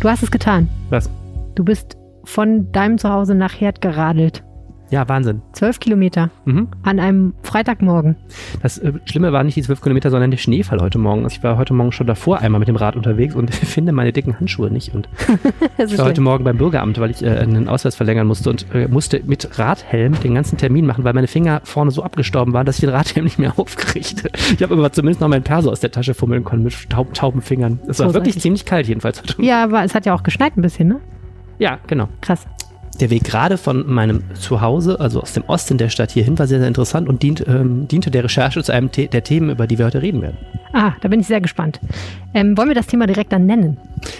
Du hast es getan. Was? Du bist von deinem Zuhause nach Herd geradelt. Ja, Wahnsinn. Zwölf Kilometer Mhm. an einem Freitagmorgen. Das äh, Schlimme war nicht die 12 Kilometer, sondern der Schneefall heute Morgen. Also ich war heute Morgen schon davor einmal mit dem Rad unterwegs und finde meine dicken Handschuhe nicht. Und ich war heute Morgen beim Bürgeramt, weil ich äh, einen Ausweis verlängern musste und äh, musste mit Radhelm den ganzen Termin machen, weil meine Finger vorne so abgestorben waren, dass ich den Radhelm nicht mehr aufkriegte. Ich habe aber zumindest noch meinen Perso aus der Tasche fummeln können mit taub, tauben Fingern. Es war Großartig. wirklich ziemlich kalt jedenfalls ja, aber es hat ja auch geschneit ein bisschen, ne? Ja, genau. Krass. Der Weg gerade von meinem Zuhause, also aus dem Osten der Stadt hierhin, war sehr, sehr interessant und dient, ähm, diente der Recherche zu einem The der Themen, über die wir heute reden werden. Ah, da bin ich sehr gespannt. Ähm, wollen wir das Thema direkt dann nennen?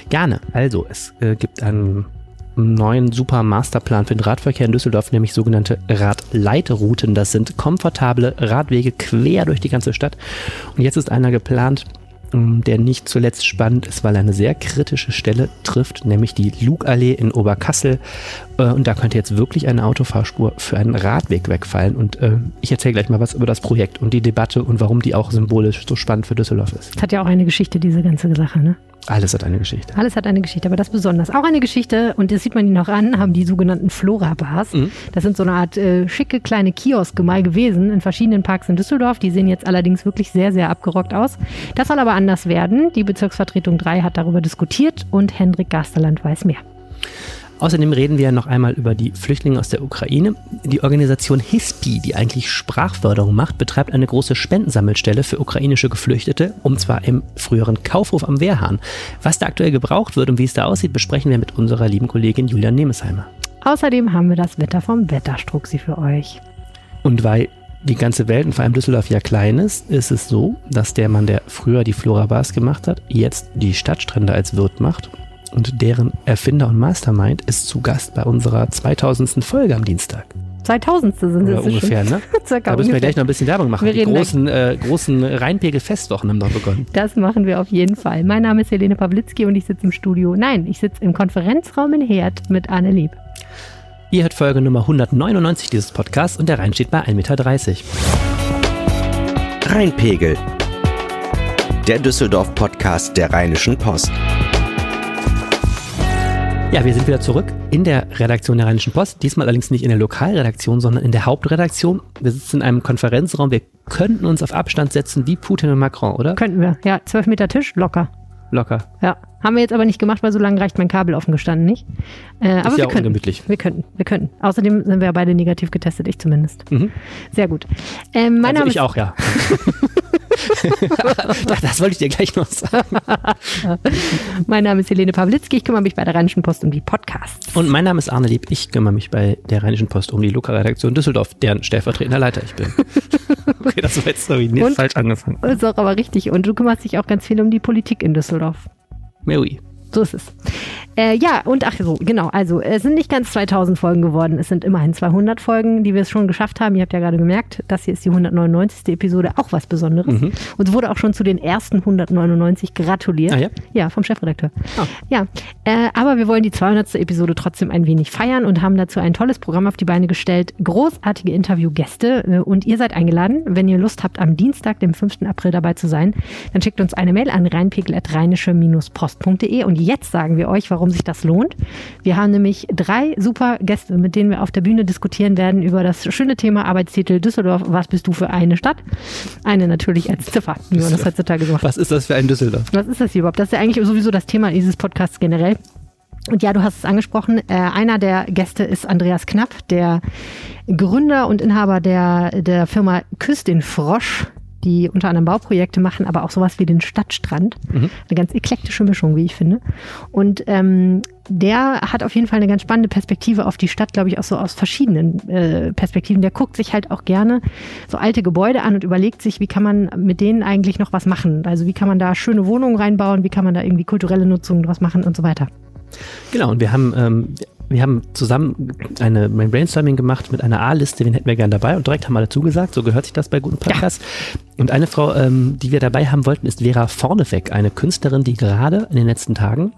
Gerne. Also, es äh, gibt einen neuen super Masterplan für den Radverkehr in Düsseldorf, nämlich sogenannte Radleitrouten. Das sind komfortable Radwege quer durch die ganze Stadt. Und jetzt ist einer geplant, der nicht zuletzt spannend ist, weil er eine sehr kritische Stelle trifft, nämlich die Lugallee in Oberkassel. Äh, Und da könnte jetzt wirklich eine Autofahrspur für einen Radweg wegfallen. Und äh, ich erzähle gleich mal was über das Projekt und die Debatte und warum die auch symbolisch so spannend für Düsseldorf ist. Es hat ja auch eine Geschichte, diese ganze Sache, ne? Alles hat eine Geschichte. Alles hat eine Geschichte, aber das besonders. Auch eine Geschichte, und das sieht man ihnen noch an, haben die sogenannten Flora-Bars. Mhm. Das sind so eine Art äh, schicke kleine Kioske mal gewesen in verschiedenen Parks in Düsseldorf. Die sehen jetzt allerdings wirklich sehr, sehr abgerockt aus. Das soll aber anders werden. Die Bezirksvertretung 3 hat darüber diskutiert und Hendrik Gasterland weiß mehr. Außerdem reden wir noch einmal über die Flüchtlinge aus der Ukraine. Die Organisation HISPI, die eigentlich Sprachförderung macht, betreibt eine große Spendensammelstelle für ukrainische Geflüchtete, und zwar im früheren Kaufhof am Wehrhahn. Was da aktuell gebraucht wird und wie es da aussieht, besprechen wir mit unserer lieben Kollegin Julian Nemesheimer. Außerdem haben wir das Wetter vom Wetterstruxi für euch. Und weil die ganze Welt und vor allem Düsseldorf ja klein ist, ist es so, dass der Mann, der früher die Flora Bars gemacht hat, jetzt die Stadtstrände als Wirt macht. Und deren Erfinder und Mastermind ist zu Gast bei unserer 2000. Folge am Dienstag. 2000. sind Oder es schon. ungefähr, ne? Circa Da müssen wir gleich noch ein bisschen Werbung machen. Wir Die reden großen, äh, großen Rheinpegel-Festwochen haben noch begonnen. Das machen wir auf jeden Fall. Mein Name ist Helene Pawlitzki und ich sitze im Studio. Nein, ich sitze im Konferenzraum in Herd mit Anne Lieb. Ihr hört Folge Nummer 199 dieses Podcasts und der Rhein steht bei 1,30 Meter. Rheinpegel. Der Düsseldorf-Podcast der Rheinischen Post. Ja, wir sind wieder zurück in der Redaktion der Rheinischen Post. Diesmal allerdings nicht in der Lokalredaktion, sondern in der Hauptredaktion. Wir sitzen in einem Konferenzraum. Wir könnten uns auf Abstand setzen wie Putin und Macron, oder? Könnten wir. Ja, 12 Meter Tisch, locker. Locker. Ja. Haben wir jetzt aber nicht gemacht, weil so lange reicht mein Kabel offen gestanden nicht. Äh, aber ja wir auch könnten. ungemütlich. Wir könnten. Wir könnten. Außerdem sind wir ja beide negativ getestet, ich zumindest. Mhm. Sehr gut. Ähm, mein Also Name ich auch, ja. das wollte ich dir gleich noch sagen. mein Name ist Helene Pawlitzki. Ich kümmere mich bei der Rheinischen Post um die Podcasts. Und mein Name ist Arne Lieb. Ich kümmere mich bei der Rheinischen Post um die Lokalredaktion Düsseldorf, deren stellvertretender Leiter ich bin. okay, das war jetzt sorry, nicht falsch angefangen. Ist auch aber richtig. Und du kümmerst dich auch ganz viel um die Politik in Düsseldorf. Mary. So ist es. Äh, ja, und ach so, genau. Also, es sind nicht ganz 2000 Folgen geworden. Es sind immerhin 200 Folgen, die wir es schon geschafft haben. Ihr habt ja gerade gemerkt, das hier ist die 199. Episode, auch was Besonderes. Mhm. Und es wurde auch schon zu den ersten 199 gratuliert. Ah ja? Ja, vom Chefredakteur. Ah. Ja, äh, aber wir wollen die 200. Episode trotzdem ein wenig feiern und haben dazu ein tolles Programm auf die Beine gestellt. Großartige Interviewgäste äh, und ihr seid eingeladen. Wenn ihr Lust habt, am Dienstag, dem 5. April dabei zu sein, dann schickt uns eine Mail an rheinpegel.rheinische-post.de und jetzt sagen wir euch, warum sich das lohnt. Wir haben nämlich drei super Gäste, mit denen wir auf der Bühne diskutieren werden über das schöne Thema Arbeitstitel Düsseldorf. Was bist du für eine Stadt? Eine natürlich als Ziffer, wie man das heutzutage so macht. Was ist das für ein Düsseldorf? Was ist das hier überhaupt? Das ist ja eigentlich sowieso das Thema dieses Podcasts generell. Und ja, du hast es angesprochen. Äh, einer der Gäste ist Andreas Knapp, der Gründer und Inhaber der, der Firma den Frosch, die unter anderem Bauprojekte machen, aber auch sowas wie den Stadtstrand. Eine ganz eklektische Mischung, wie ich finde. Und ähm, der hat auf jeden Fall eine ganz spannende Perspektive auf die Stadt, glaube ich, auch so aus verschiedenen äh, Perspektiven. Der guckt sich halt auch gerne so alte Gebäude an und überlegt sich, wie kann man mit denen eigentlich noch was machen. Also wie kann man da schöne Wohnungen reinbauen, wie kann man da irgendwie kulturelle Nutzung draus machen und so weiter. Genau, und wir haben, ähm, wir haben zusammen eine, ein Brainstorming gemacht mit einer A-Liste, wen hätten wir gern dabei und direkt haben alle zugesagt, so gehört sich das bei guten Podcasts. Und eine Frau, ähm, die wir dabei haben wollten, ist Vera Vorneweg, eine Künstlerin, die gerade in den letzten Tagen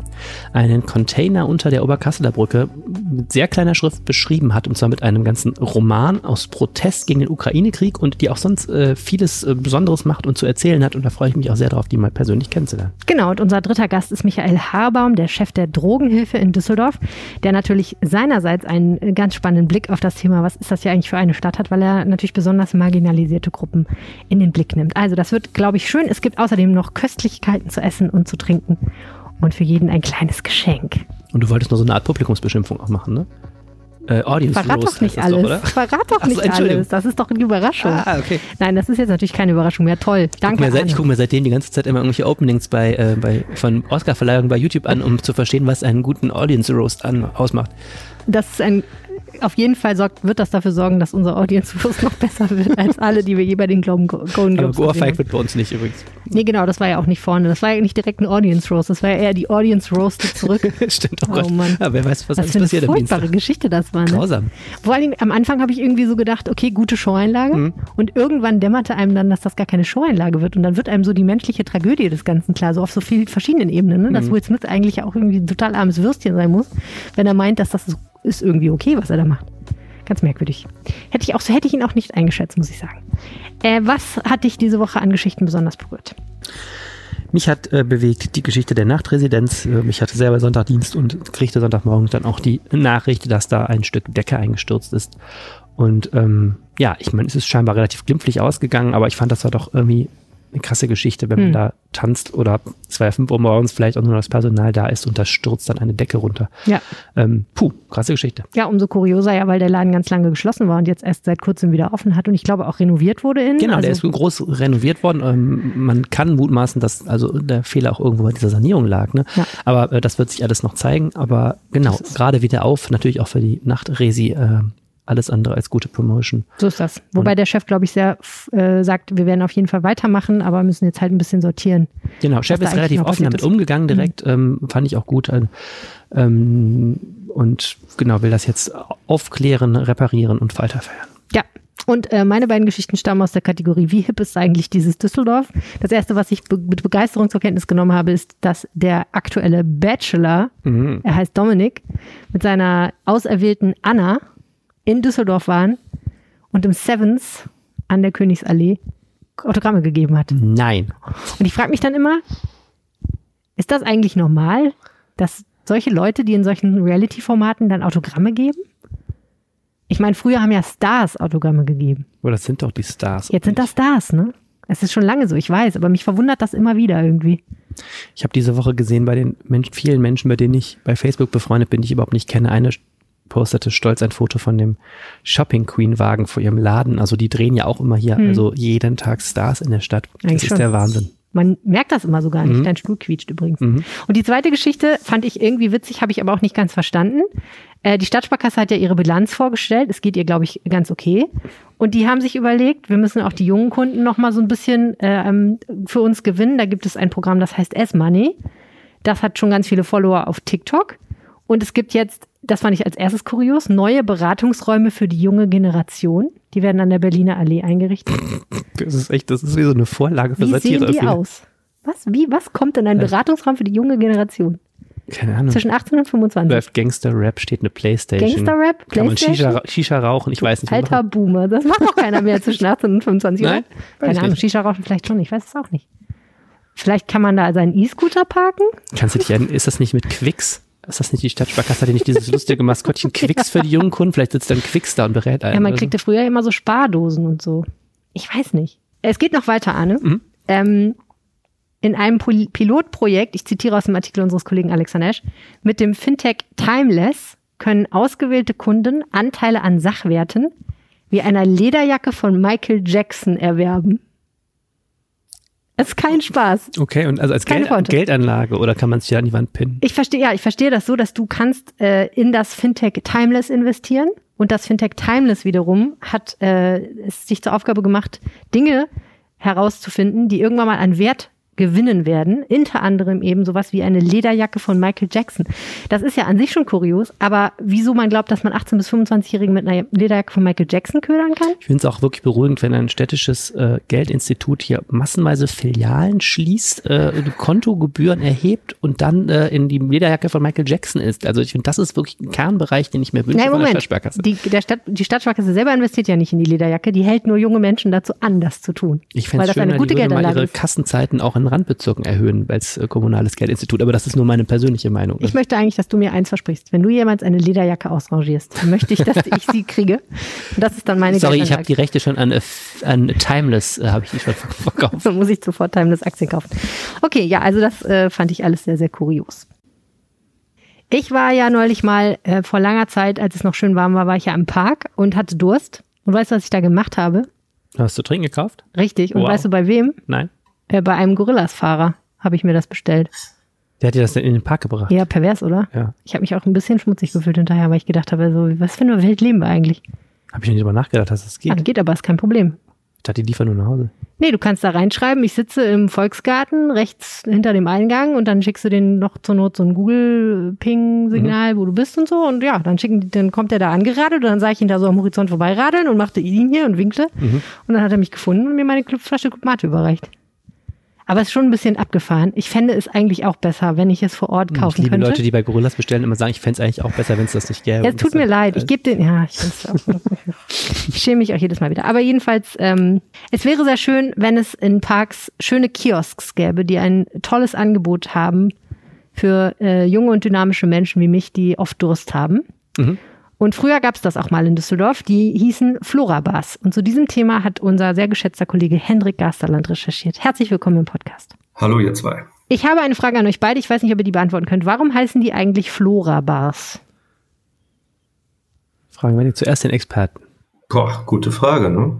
einen Container unter der Oberkasseler Brücke mit sehr kleiner Schrift beschrieben hat, und zwar mit einem ganzen Roman aus Protest gegen den Ukraine-Krieg und die auch sonst äh, vieles äh, Besonderes macht und zu erzählen hat. Und da freue ich mich auch sehr darauf, die mal persönlich kennenzulernen. Genau, und unser dritter Gast ist Michael Haarbaum, der Chef der Drogenhilfe in Düsseldorf, der natürlich seinerseits einen ganz spannenden Blick auf das Thema, was ist das ja eigentlich für eine Stadt hat, weil er natürlich besonders marginalisierte Gruppen in den Blick nimmt. Also das wird, glaube ich, schön. Es gibt außerdem noch Köstlichkeiten zu essen und zu trinken und für jeden ein kleines Geschenk. Und du wolltest nur so eine Art Publikumsbeschimpfung auch machen, ne? Äh, Audience Verrat doch nicht alles. Doch, Verrat doch nicht so, alles. Das ist doch eine Überraschung. Ah, okay. Nein, das ist jetzt natürlich keine Überraschung mehr. Toll. Danke. Ich gucke mir seitdem die ganze Zeit immer irgendwelche Openings bei, äh, bei, von Oscar-Verleihungen bei YouTube an, um zu verstehen, was einen guten Audience Roast an, ausmacht. Das ist ein auf jeden Fall sorgt, wird das dafür sorgen, dass unser Audience Roast noch besser wird als alle, die wir je bei den Golden Globes Aber Goafike wird bei uns nicht übrigens. Nee, genau, das war ja auch nicht vorne. Das war ja nicht direkt ein Audience Roast, das war ja eher die Audience Roast zurück. Stimmt, oh, oh Mann. Ja, wer weiß, was, was alles passiert am Dienstag. Geschichte das war. Ne? Grausam. Vor allem am Anfang habe ich irgendwie so gedacht, okay, gute Showeinlage. Mhm. Und irgendwann dämmerte einem dann, dass das gar keine Showeinlage wird. Und dann wird einem so die menschliche Tragödie des Ganzen klar, so auf so vielen verschiedenen Ebenen. Ne? Dass mhm. Will Smith eigentlich auch irgendwie ein total armes Würstchen sein muss, wenn er meint, dass das so ist irgendwie okay, was er da macht. Ganz merkwürdig. Hätte ich auch hätte ich ihn auch nicht eingeschätzt, muss ich sagen. Äh, was hat dich diese Woche an Geschichten besonders berührt? Mich hat äh, bewegt die Geschichte der Nachtresidenz. Äh, mich hatte selber Sonntagdienst und kriegte Sonntagmorgen dann auch die Nachricht, dass da ein Stück Decke eingestürzt ist. Und ähm, ja, ich meine, es ist scheinbar relativ glimpflich ausgegangen, aber ich fand, das war doch irgendwie eine krasse Geschichte, wenn man hm. da tanzt oder zwei, fünf Uhr morgens vielleicht auch nur das Personal da ist und da stürzt dann eine Decke runter. Ja. Ähm, puh, krasse Geschichte. Ja, umso kurioser ja, weil der Laden ganz lange geschlossen war und jetzt erst seit kurzem wieder offen hat und ich glaube auch renoviert wurde in. Genau, also der ist groß renoviert worden. Ähm, man kann mutmaßen, dass also der Fehler auch irgendwo bei dieser Sanierung lag. Ne? Ja. Aber äh, das wird sich alles noch zeigen. Aber genau, gerade wieder auf, natürlich auch für die Nachtresi äh, alles andere als gute Promotion. So ist das. Wobei und der Chef, glaube ich, sehr äh, sagt, wir werden auf jeden Fall weitermachen, aber müssen jetzt halt ein bisschen sortieren. Genau, Chef ist relativ offen damit ist. umgegangen direkt, mhm. ähm, fand ich auch gut. Äh, ähm, und genau, will das jetzt aufklären, reparieren und weiterfeiern. Ja, und äh, meine beiden Geschichten stammen aus der Kategorie, wie hip ist eigentlich dieses Düsseldorf? Das erste, was ich be mit Begeisterung zur Kenntnis genommen habe, ist, dass der aktuelle Bachelor, mhm. er heißt Dominik, mit seiner auserwählten Anna in Düsseldorf waren und im Sevens an der Königsallee Autogramme gegeben hat. Nein. Und ich frage mich dann immer, ist das eigentlich normal, dass solche Leute, die in solchen Reality-Formaten dann Autogramme geben? Ich meine, früher haben ja Stars Autogramme gegeben. Aber das sind doch die Stars. Jetzt sind das Stars, ne? Es ist schon lange so, ich weiß, aber mich verwundert das immer wieder irgendwie. Ich habe diese Woche gesehen bei den Mensch, vielen Menschen, bei denen ich bei Facebook befreundet bin, die ich überhaupt nicht kenne, eine postete stolz ein Foto von dem Shopping Queen Wagen vor ihrem Laden. Also die drehen ja auch immer hier, hm. also jeden Tag Stars in der Stadt. Eigentlich das schon. ist der Wahnsinn. Man merkt das immer so gar nicht. Mhm. Dein Stuhl quietscht übrigens. Mhm. Und die zweite Geschichte fand ich irgendwie witzig, habe ich aber auch nicht ganz verstanden. Äh, die Stadtsparkasse hat ja ihre Bilanz vorgestellt. Es geht ihr, glaube ich, ganz okay. Und die haben sich überlegt, wir müssen auch die jungen Kunden noch mal so ein bisschen äh, für uns gewinnen. Da gibt es ein Programm, das heißt S-Money. Das hat schon ganz viele Follower auf TikTok. Und es gibt jetzt das fand ich als erstes kurios, neue Beratungsräume für die junge Generation. Die werden an der Berliner Allee eingerichtet. Das ist echt, das ist wie so eine Vorlage für wie Satire. Wie sehen die aus? Was, wie, was kommt in einen Beratungsraum für die junge Generation? Keine Ahnung. Zwischen 18 und 25. Läuft Gangster-Rap, steht eine Playstation. Gangster-Rap, Playstation? Kann man Shisha, Shisha, rauchen? Ich weiß nicht. Alter Boomer, das macht doch keiner mehr zwischen 18 und 25, Nein, Keine Ahnung, Shisha rauchen vielleicht schon, ich weiß es auch nicht. Vielleicht kann man da seinen E-Scooter parken? Kannst du dich erinnern, ist das nicht mit Quicks? Ist das nicht die Stadtsparkasse? Die nicht dieses lustige Maskottchen Quicks für die jungen Kunden? Vielleicht sitzt dann Quicks da und berät einen. Ja, man kriegte so. früher immer so Spardosen und so. Ich weiß nicht. Es geht noch weiter, Arne. Mhm. Ähm, in einem Pilotprojekt, ich zitiere aus dem Artikel unseres Kollegen Alexa Nash, mit dem Fintech Timeless können ausgewählte Kunden Anteile an Sachwerten wie einer Lederjacke von Michael Jackson erwerben. Das ist kein Spaß. Okay, und also als Geld, Geldanlage oder kann man es ja an die Wand pinnen? Ich verstehe, ja, ich verstehe das so, dass du kannst äh, in das Fintech Timeless investieren und das Fintech Timeless wiederum hat äh, es sich zur Aufgabe gemacht, Dinge herauszufinden, die irgendwann mal an Wert gewinnen werden. Unter anderem eben sowas wie eine Lederjacke von Michael Jackson. Das ist ja an sich schon kurios, aber wieso man glaubt, dass man 18- bis 25-Jährige mit einer Lederjacke von Michael Jackson ködern kann? Ich finde es auch wirklich beruhigend, wenn ein städtisches äh, Geldinstitut hier massenweise Filialen schließt, äh, Kontogebühren erhebt und dann äh, in die Lederjacke von Michael Jackson ist. Also ich finde, das ist wirklich ein Kernbereich, den ich mir wünsche Nein, von der Moment. Stadtsparkasse. Die, der Stadt, die Stadtsparkasse selber investiert ja nicht in die Lederjacke, die hält nur junge Menschen dazu an, das zu tun. Ich fände es das eine gute die würde mal ihre. Kassenzeiten auch in Randbezirken erhöhen als äh, kommunales Geldinstitut. Aber das ist nur meine persönliche Meinung. Ich möchte eigentlich, dass du mir eins versprichst. Wenn du jemals eine Lederjacke ausrangierst, dann möchte ich, dass ich sie kriege. Und das ist dann meine Sorry, ich habe die Rechte schon an, äh, an Timeless, äh, habe ich die schon ver- verkauft. Dann muss ich sofort Timeless Aktien kaufen. Okay, ja, also das äh, fand ich alles sehr, sehr kurios. Ich war ja neulich mal äh, vor langer Zeit, als es noch schön warm war, war ich ja im Park und hatte Durst. Und weißt du, was ich da gemacht habe? Hast du trinken gekauft? Richtig. Und Wow. weißt du, bei wem? Nein. Äh, bei einem Gorillas-Fahrer habe ich mir das bestellt. Der hat dir das denn in den Park gebracht? Ja, pervers, oder? Ja. Ich habe mich auch ein bisschen schmutzig gefühlt hinterher, weil ich gedacht habe, so, was für eine Welt leben wir eigentlich? Habe ich nicht drüber nachgedacht, dass das Ah, geht. geht aber, ist kein Problem. Ich dachte, die liefern nur nach Hause. Nee, du kannst da reinschreiben, ich sitze im Volksgarten rechts hinter dem Eingang und dann schickst du denen noch zur Not so ein Google-Ping-Signal, wo du bist und so. Und ja, dann schicken die, dann kommt er da angeradelt und dann sah ich ihn da so am Horizont vorbeiradeln und machte ihn hier und winkte. Und dann hat er mich gefunden und mir meine Flasche Mate überreicht. Aber es ist schon ein bisschen abgefahren. Ich fände es eigentlich auch besser, wenn ich es vor Ort ich kaufen liebe könnte. Leute, die bei Gorillas bestellen, immer sagen, ich fände es eigentlich auch besser, wenn es das nicht gäbe. Ja, es tut mir leid. Ich gebe den. Ja, ich, ich schäme mich auch jedes Mal wieder. Aber jedenfalls, ähm, es wäre sehr schön, wenn es in Parks schöne Kiosks gäbe, die ein tolles Angebot haben für äh, junge und dynamische Menschen wie mich, die oft Durst haben. Mhm. Und früher gab es das auch mal in Düsseldorf. Die hießen Flora-Bars. Und zu diesem Thema hat unser sehr geschätzter Kollege Hendrik Gasterland recherchiert. Herzlich willkommen im Podcast. Hallo ihr zwei. Ich habe eine Frage an euch beide. Ich weiß nicht, ob ihr die beantworten könnt. Warum heißen die eigentlich Flora-Bars? Fragen wir zuerst den Experten. Boah, gute Frage, ne?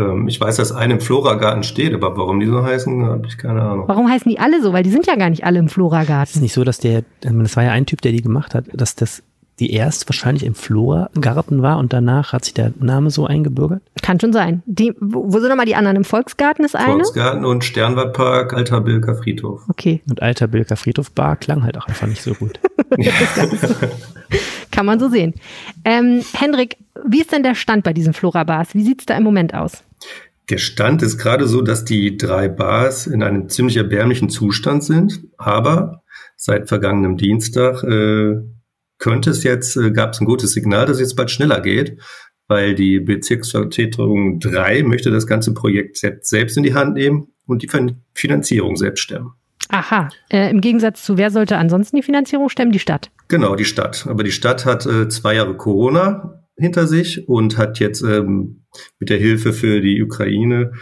Ähm, ich weiß, dass eine im Floragarten steht, aber warum die so heißen, habe ich keine Ahnung. Warum heißen die alle so? Weil die sind ja gar nicht alle im Es ist Flora-Garten. nicht so, dass der, das war ja ein Typ, der die gemacht hat, dass das die erst wahrscheinlich im Flora-Garten war und danach hat sich der Name so eingebürgert. Kann schon sein. Die, wo sind nochmal die anderen? Im Volksgarten ist eine? Volksgarten und Sternwartpark, Alter Bilker Friedhof. Okay, Und alter Bilker Friedhof Bar klang halt auch einfach nicht so gut. kann man so sehen. Ähm, Hendrik, wie ist denn der Stand bei diesen Flora-Bars? Wie sieht's da im Moment aus? Der Stand ist gerade so, dass die drei Bars in einem ziemlich erbärmlichen Zustand sind, aber seit vergangenem Dienstag äh, könnte es jetzt, äh, gab es ein gutes Signal, dass es jetzt bald schneller geht, weil die Bezirksvertretung 3 möchte das ganze Projekt selbst in die Hand nehmen und die Fin- Finanzierung selbst stemmen. Aha, äh, im Gegensatz zu wer sollte ansonsten die Finanzierung stemmen? Die Stadt. Genau, die Stadt. Aber die Stadt hat äh, zwei Jahre Corona hinter sich und hat jetzt ähm, mit der Hilfe für die Ukraine,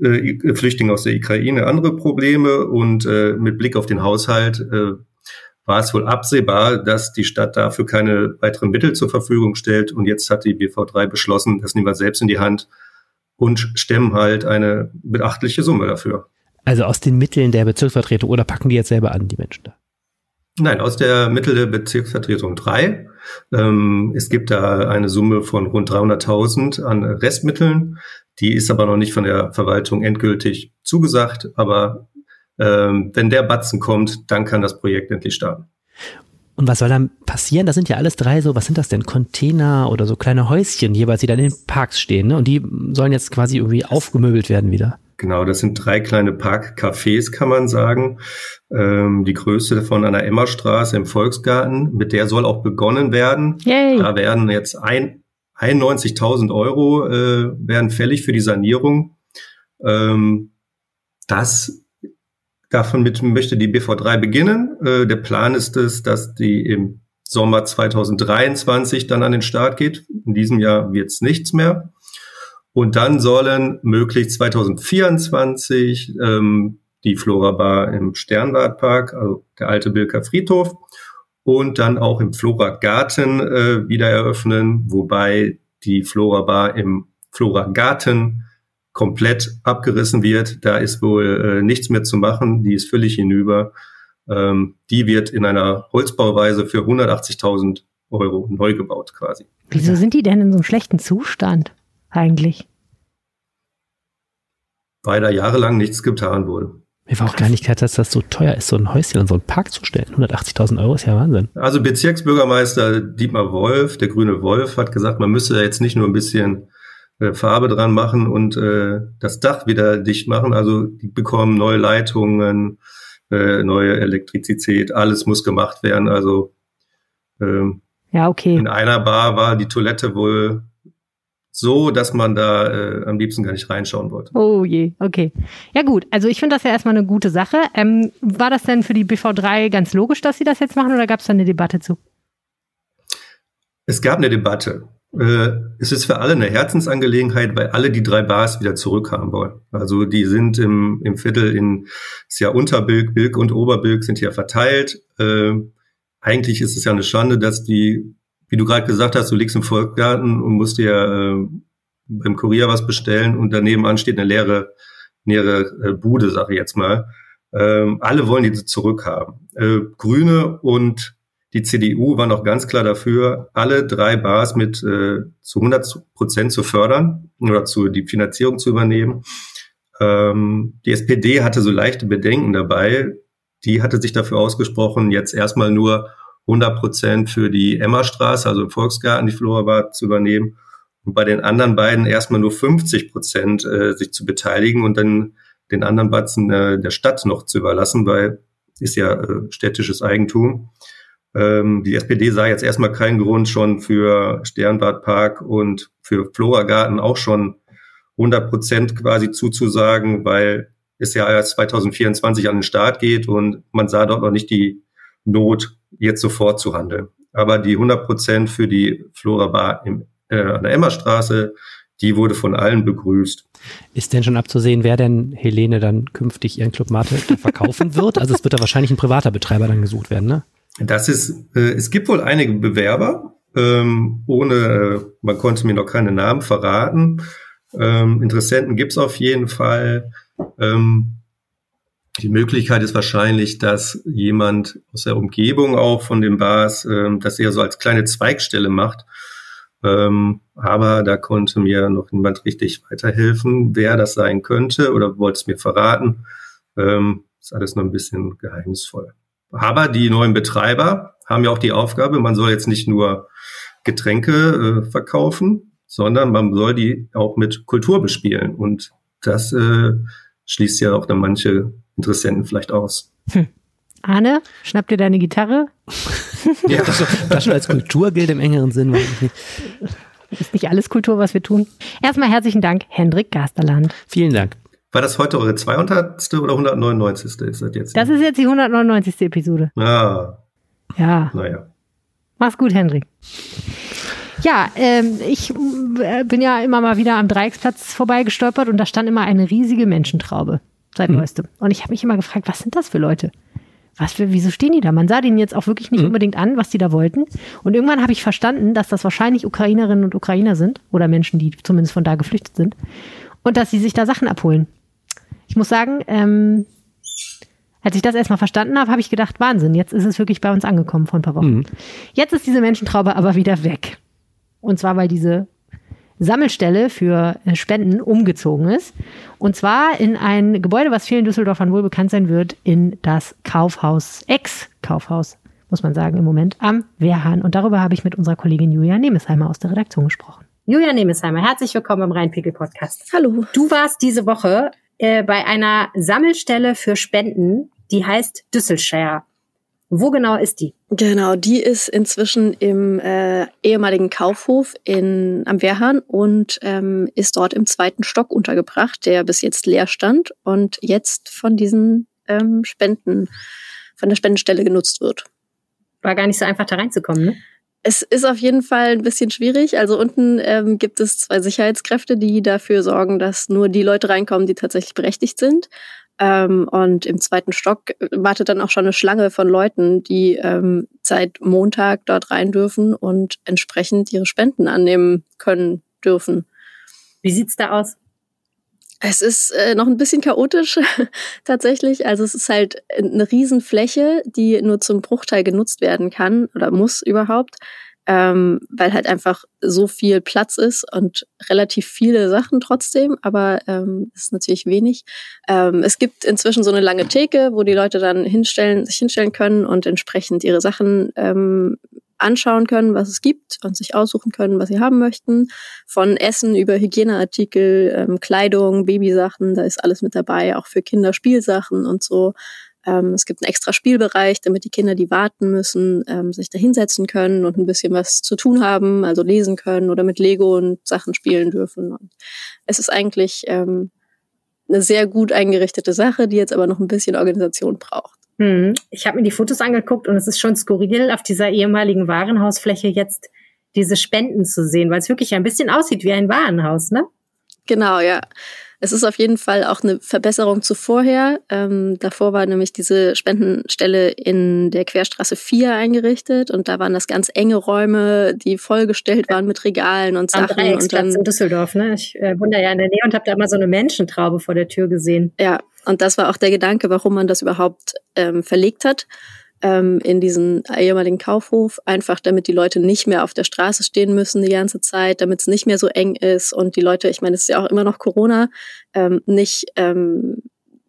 äh, Flüchtlinge aus der Ukraine andere Probleme und äh, mit Blick auf den Haushalt äh, war es wohl absehbar, dass die Stadt dafür keine weiteren Mittel zur Verfügung stellt. Und jetzt hat die BV3 beschlossen, das nehmen wir selbst in die Hand und stemmen halt eine beachtliche Summe dafür. Also aus den Mitteln der Bezirksvertretung oder packen die jetzt selber an, die Menschen da? Nein, aus der Mittel der Bezirksvertretung 3. Ähm, es gibt da eine Summe von rund 300.000 an Restmitteln. Die ist aber noch nicht von der Verwaltung endgültig zugesagt. Aber ähm, wenn der Batzen kommt, dann kann das Projekt endlich starten. Und was soll dann passieren? Das sind ja alles drei so, was sind das denn? Container oder so kleine Häuschen jeweils, die dann in den Parks stehen, ne? Und die sollen jetzt quasi irgendwie aufgemöbelt werden wieder. Genau, das sind drei kleine Parkcafés, kann man sagen. Ähm, die größte davon an der Emmerstraße im Volksgarten. Mit der soll auch begonnen werden. Yay. Da werden jetzt ein, 91.000 Euro äh, werden fällig für die Sanierung. Ähm, das davon möchte die BV3 beginnen. Äh, der Plan ist es, dass die im Sommer 2023 dann an den Start geht. In diesem Jahr wird es nichts mehr. Und dann sollen möglichst 2024 ähm, die Flora Bar im Sternwartpark, also der alte Bilker Friedhof, und dann auch im Flora Garten äh, wieder eröffnen, wobei die Flora Bar im Flora Garten komplett abgerissen wird. Da ist wohl äh, nichts mehr zu machen. Die ist völlig hinüber. Ähm, die wird in einer Holzbauweise für 180.000 Euro neu gebaut quasi. Wieso sind die denn in so einem schlechten Zustand eigentlich? Weil da jahrelang nichts getan wurde. Mir war auch gar nicht klar, dass das so teuer ist, so ein Häuschen und so einen Park zu stellen. 180.000 Euro ist ja Wahnsinn. Also Bezirksbürgermeister Dietmar Wolf, der grüne Wolf, hat gesagt, man müsse jetzt nicht nur ein bisschen äh, Farbe dran machen und äh, das Dach wieder dicht machen. Also die bekommen neue Leitungen, äh, neue Elektrizität, alles muss gemacht werden. Also ähm, ja, okay. In einer Bar war die Toilette wohl so, dass man da äh, am liebsten gar nicht reinschauen wollte. Oh je, okay. Ja gut, also ich finde das ja erstmal eine gute Sache. Ähm, war das denn für die BV3 ganz logisch, dass sie das jetzt machen oder gab es da eine Debatte zu? Es gab eine Debatte. Äh, es ist für alle eine Herzensangelegenheit, weil alle die drei Bars wieder zurückhaben wollen. Also die sind im, im Viertel in, ist ja Unterbilk, Bilk und Oberbilk sind hier verteilt. Äh, eigentlich ist es ja eine Schande, dass die wie du gerade gesagt hast, du liegst im Volksgarten und musst dir äh, beim Kurier was bestellen und daneben an steht eine leere, leere äh, Bude, sage ich jetzt mal. Ähm, alle wollen die zurückhaben. Äh, Grüne und die CDU waren auch ganz klar dafür, alle drei Bars mit äh, zu 100 Prozent zu fördern oder zu die Finanzierung zu übernehmen. Ähm, die SPD hatte so leichte Bedenken dabei. Die hatte sich dafür ausgesprochen, jetzt erstmal nur 100 Prozent für die Emmerstraße, also im Volksgarten, die Florabad zu übernehmen und bei den anderen beiden erstmal nur 50 Prozent äh, sich zu beteiligen und dann den anderen Batzen äh, der Stadt noch zu überlassen, weil ist ja äh, städtisches Eigentum. Ähm, die SPD sah jetzt erstmal keinen Grund schon für Sternbadpark und für Floragarten auch schon 100 Prozent quasi zuzusagen, weil es ja erst 2024 an den Start geht und man sah dort noch nicht die Not, jetzt sofort zu handeln. Aber die 100 Prozent für die Flora Bar im, äh, an der Emmerstraße, die wurde von allen begrüßt. Ist denn schon abzusehen, wer denn Helene dann künftig ihren Club Mate verkaufen wird? Also es wird da wahrscheinlich ein privater Betreiber dann gesucht werden, ne? Das ist, äh, es gibt wohl einige Bewerber, ähm, ohne, äh, man konnte mir noch keine Namen verraten. Ähm, Interessenten gibt's auf jeden Fall. Ähm, die Möglichkeit ist wahrscheinlich, dass jemand aus der Umgebung auch von den Bars ähm, das eher so als kleine Zweigstelle macht. Ähm, aber da konnte mir noch niemand richtig weiterhelfen, wer das sein könnte oder wollte es mir verraten. Ähm, ist alles noch ein bisschen geheimnisvoll. Aber die neuen Betreiber haben ja auch die Aufgabe, man soll jetzt nicht nur Getränke äh, verkaufen, sondern man soll die auch mit Kultur bespielen. Und das äh, schließt ja auch dann manche Interessenten vielleicht aus. Hm. Arne, schnapp dir deine Gitarre. ja, das, schon, das schon als Kultur gilt im engeren Sinn. Ist nicht alles Kultur, was wir tun. Erstmal herzlichen Dank, Hendrik Gasterland. Vielen Dank. War das heute eure 200. oder 199. ist das jetzt? Das ist jetzt die 199. Episode. Ah. Ja. Naja. Mach's gut, Hendrik. Ja, ähm, ich äh, bin ja immer mal wieder am Dreiecksplatz vorbeigestolpert und da stand immer eine riesige Menschentraube seit mhm. neuestem. Und ich habe mich immer gefragt, was sind das für Leute? Was für, wieso stehen die da? Man sah denen jetzt auch wirklich nicht mhm. unbedingt an, was die da wollten. Und irgendwann habe ich verstanden, dass das wahrscheinlich Ukrainerinnen und Ukrainer sind oder Menschen, die zumindest von da geflüchtet sind und dass sie sich da Sachen abholen. Ich muss sagen, ähm, als ich das erstmal verstanden habe, habe ich gedacht, Wahnsinn, jetzt ist es wirklich bei uns angekommen vor ein paar Wochen. Mhm. Jetzt ist diese Menschentraube aber wieder weg. Und zwar, weil diese Sammelstelle für äh, Spenden umgezogen ist. Und zwar in ein Gebäude, was vielen Düsseldorfern wohl bekannt sein wird, in das Kaufhaus, Ex-Kaufhaus, muss man sagen, im Moment am Wehrhahn. Und darüber habe ich mit unserer Kollegin Julia Nemesheimer aus der Redaktion gesprochen. Julia Nemesheimer, herzlich willkommen im Rheinpegel-Podcast. Hallo. Du warst diese Woche äh, bei einer Sammelstelle für Spenden, die heißt Düsselshare. Wo genau ist die? Genau, die ist inzwischen im äh, ehemaligen Kaufhof in, am Wehrhahn und ähm, ist dort im zweiten Stock untergebracht, der bis jetzt leer stand und jetzt von diesen ähm, Spenden, von der Spendenstelle genutzt wird. War gar nicht so einfach da reinzukommen, ne? Es ist auf jeden Fall ein bisschen schwierig. Also unten ähm, gibt es zwei Sicherheitskräfte, die dafür sorgen, dass nur die Leute reinkommen, die tatsächlich berechtigt sind. Ähm, und im zweiten Stock wartet dann auch schon eine Schlange von Leuten, die ähm, seit Montag dort rein dürfen und entsprechend ihre Spenden annehmen können dürfen. Wie sieht's da aus? Es ist äh, noch ein bisschen chaotisch tatsächlich. Also es ist halt eine Riesenfläche, die nur zum Bruchteil genutzt werden kann oder muss überhaupt. ähm, weil halt einfach so viel Platz ist und relativ viele Sachen trotzdem, aber ähm, ist natürlich wenig. Ähm, es gibt inzwischen so eine lange Theke, wo die Leute dann hinstellen, sich hinstellen können und entsprechend ihre Sachen ähm, anschauen können, was es gibt und sich aussuchen können, was sie haben möchten. Von Essen über Hygieneartikel, ähm, Kleidung, Babysachen, da ist alles mit dabei, auch für Kinder Spielsachen und so. Ähm, es gibt einen extra Spielbereich, damit die Kinder, die warten müssen, ähm, sich da hinsetzen können und ein bisschen was zu tun haben, also lesen können oder mit Lego und Sachen spielen dürfen. Und es ist eigentlich ähm, eine sehr gut eingerichtete Sache, die jetzt aber noch ein bisschen Organisation braucht. Hm. Ich habe mir die Fotos angeguckt und es ist schon skurril, auf dieser ehemaligen Warenhausfläche jetzt diese Spenden zu sehen, weil es wirklich ein bisschen aussieht wie ein Warenhaus, ne? Genau, ja. Es ist auf jeden Fall auch eine Verbesserung zu vorher. Ähm, davor war nämlich diese Spendenstelle in der Querstraße 4 eingerichtet und da waren das ganz enge Räume, die vollgestellt waren mit Regalen und Sachen. Am und dann in Düsseldorf, ne? Ich äh, wohne ja in der Nähe und habe da immer so eine Menschentraube vor der Tür gesehen. Ja, und das war auch der Gedanke, warum man das überhaupt ähm, verlegt hat ähm, in diesen ehemaligen Kaufhof, einfach damit die Leute nicht mehr auf der Straße stehen müssen die ganze Zeit, damit es nicht mehr so eng ist. Und die Leute, ich meine, es ist ja auch immer noch Corona, ähm, nicht ähm,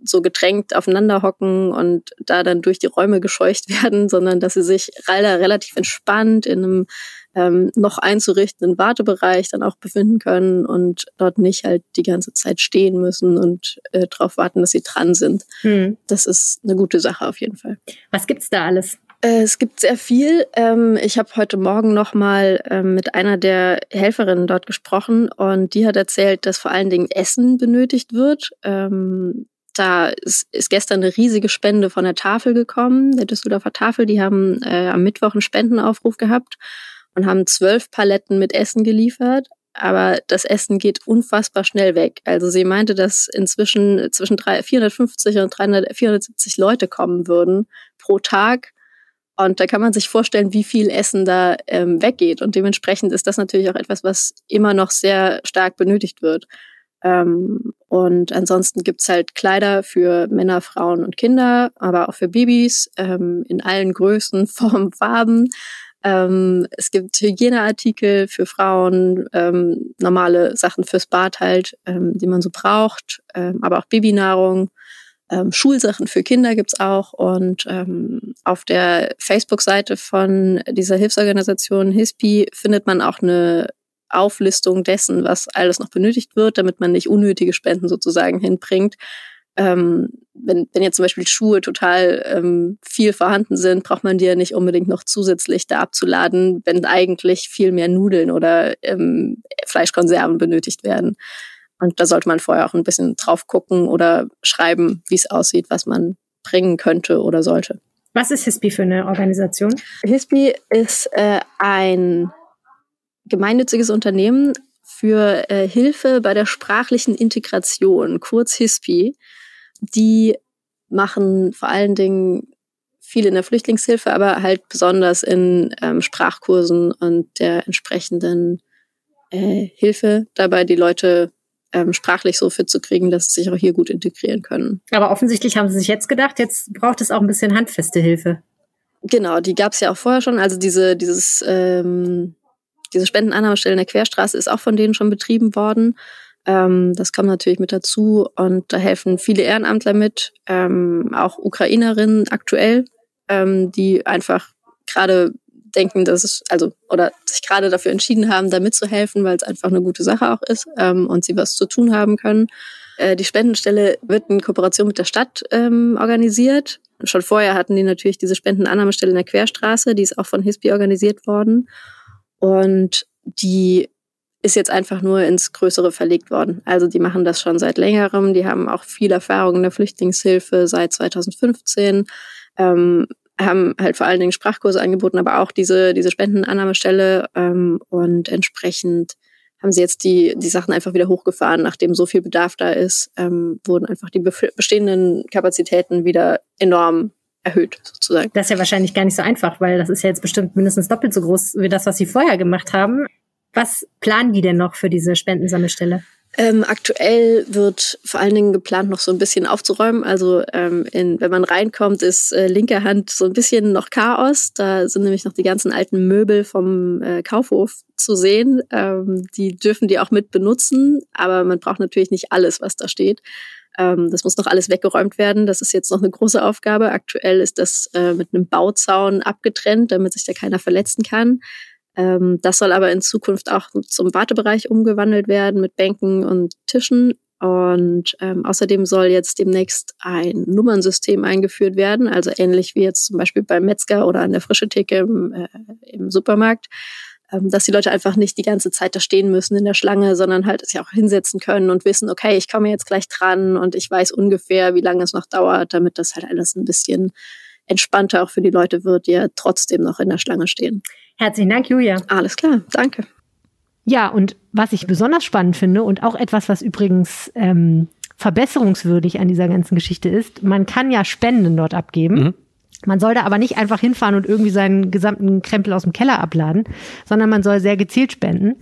so gedrängt aufeinander hocken und da dann durch die Räume gescheucht werden, sondern dass sie sich relativ entspannt in einem ähm, noch einzurichtenden Wartebereich dann auch befinden können und dort nicht halt die ganze Zeit stehen müssen und äh, darauf warten, dass sie dran sind. Hm. Das ist eine gute Sache auf jeden Fall. Was gibt's da alles? Äh, es gibt sehr viel. Ähm, ich habe heute Morgen noch mal ähm, mit einer der Helferinnen dort gesprochen und die hat erzählt, dass vor allen Dingen Essen benötigt wird. Ähm, da ist, ist gestern eine riesige Spende von der Tafel gekommen, der Düsseldorfer Tafel. Die haben äh, am Mittwoch einen Spendenaufruf gehabt und haben zwölf Paletten mit Essen geliefert. Aber das Essen geht unfassbar schnell weg. Also sie meinte, dass inzwischen zwischen 450 und 300, 470 Leute kommen würden pro Tag. Und da kann man sich vorstellen, wie viel Essen da ähm, weggeht. Und dementsprechend ist das natürlich auch etwas, was immer noch sehr stark benötigt wird. Ähm, und ansonsten gibt's halt Kleider für Männer, Frauen und Kinder, aber auch für Babys ähm, in allen Größen, Formen, Farben. Ähm, es gibt Hygieneartikel für Frauen, ähm, normale Sachen fürs Bad halt, ähm, die man so braucht, ähm, aber auch Babynahrung. Ähm, Schulsachen für Kinder gibt's auch und ähm, auf der Facebook-Seite von dieser Hilfsorganisation HISPI findet man auch eine Auflistung dessen, was alles noch benötigt wird, damit man nicht unnötige Spenden sozusagen hinbringt ähm, wenn, wenn jetzt zum Beispiel Schuhe total ähm, viel vorhanden sind, braucht man die ja nicht unbedingt noch zusätzlich da abzuladen, wenn eigentlich viel mehr Nudeln oder ähm, Fleischkonserven benötigt werden. Und da sollte man vorher auch ein bisschen drauf gucken oder schreiben, wie es aussieht, was man bringen könnte oder sollte. Was ist HISPI für eine Organisation? HISPI ist äh, ein gemeinnütziges Unternehmen für äh, Hilfe bei der sprachlichen Integration, kurz HISPI die machen vor allen Dingen viel in der Flüchtlingshilfe, aber halt besonders in ähm, Sprachkursen und der entsprechenden äh, Hilfe dabei, die Leute ähm, sprachlich so fit zu kriegen, dass sie sich auch hier gut integrieren können. Aber offensichtlich haben sie sich jetzt gedacht, jetzt braucht es auch ein bisschen handfeste Hilfe. Genau, die gab es ja auch vorher schon. Also diese, dieses, ähm, diese Spendenannahmestelle in der Querstraße ist auch von denen schon betrieben worden. Ähm, das kommt natürlich mit dazu und da helfen viele Ehrenamtler mit, ähm, auch Ukrainerinnen aktuell, ähm, die einfach gerade denken, dass es, also, oder sich gerade dafür entschieden haben, da mitzuhelfen, weil es einfach eine gute Sache auch ist ähm, und sie was zu tun haben können. Äh, die Spendenstelle wird in Kooperation mit der Stadt ähm, organisiert. Schon vorher hatten die natürlich diese Spendenannahmestelle in der Querstraße, die ist auch von HISPI organisiert worden. Und die ist jetzt einfach nur ins Größere verlegt worden. Also die machen das schon seit längerem. Die haben auch viel Erfahrung in der Flüchtlingshilfe seit 2015. Ähm, haben halt vor allen Dingen Sprachkurse angeboten, aber auch diese, diese Spendenannahmestelle ähm, und entsprechend haben sie jetzt die, die Sachen einfach wieder hochgefahren, nachdem so viel Bedarf da ist, ähm, wurden einfach die bestehenden Kapazitäten wieder enorm erhöht, sozusagen. Das ist ja wahrscheinlich gar nicht so einfach, weil das ist ja jetzt bestimmt mindestens doppelt so groß wie das, was sie vorher gemacht haben. Was planen die denn noch für diese Spendensammelstelle? Ähm, aktuell wird vor allen Dingen geplant, noch so ein bisschen aufzuräumen. Also ähm, in, wenn man reinkommt, ist äh, linker Hand so ein bisschen noch Chaos. Da sind nämlich noch die ganzen alten Möbel vom äh, Kaufhof zu sehen. Ähm, die dürfen die auch mit benutzen, aber man braucht natürlich nicht alles, was da steht. Ähm, das muss noch alles weggeräumt werden. Das ist jetzt noch eine große Aufgabe. Aktuell ist das äh, mit einem Bauzaun abgetrennt, damit sich da keiner verletzen kann. Ähm, das soll aber in Zukunft auch zum Wartebereich umgewandelt werden mit Bänken und Tischen. Und ähm, außerdem soll jetzt demnächst ein Nummernsystem eingeführt werden, also ähnlich wie jetzt zum Beispiel beim Metzger oder an der frische Theke im, äh, im Supermarkt, ähm, dass die Leute einfach nicht die ganze Zeit da stehen müssen in der Schlange, sondern halt sich auch hinsetzen können und wissen, okay, ich komme jetzt gleich dran und ich weiß ungefähr, wie lange es noch dauert, damit das halt alles ein bisschen entspannter auch für die Leute wird, die ja trotzdem noch in der Schlange stehen. Herzlichen Dank, Julia. Alles klar, danke. Ja, und was ich besonders spannend finde und auch etwas, was übrigens ähm, verbesserungswürdig an dieser ganzen Geschichte ist, man kann ja Spenden dort abgeben. Mhm. Man soll da aber nicht einfach hinfahren und irgendwie seinen gesamten Krempel aus dem Keller abladen, sondern man soll sehr gezielt spenden.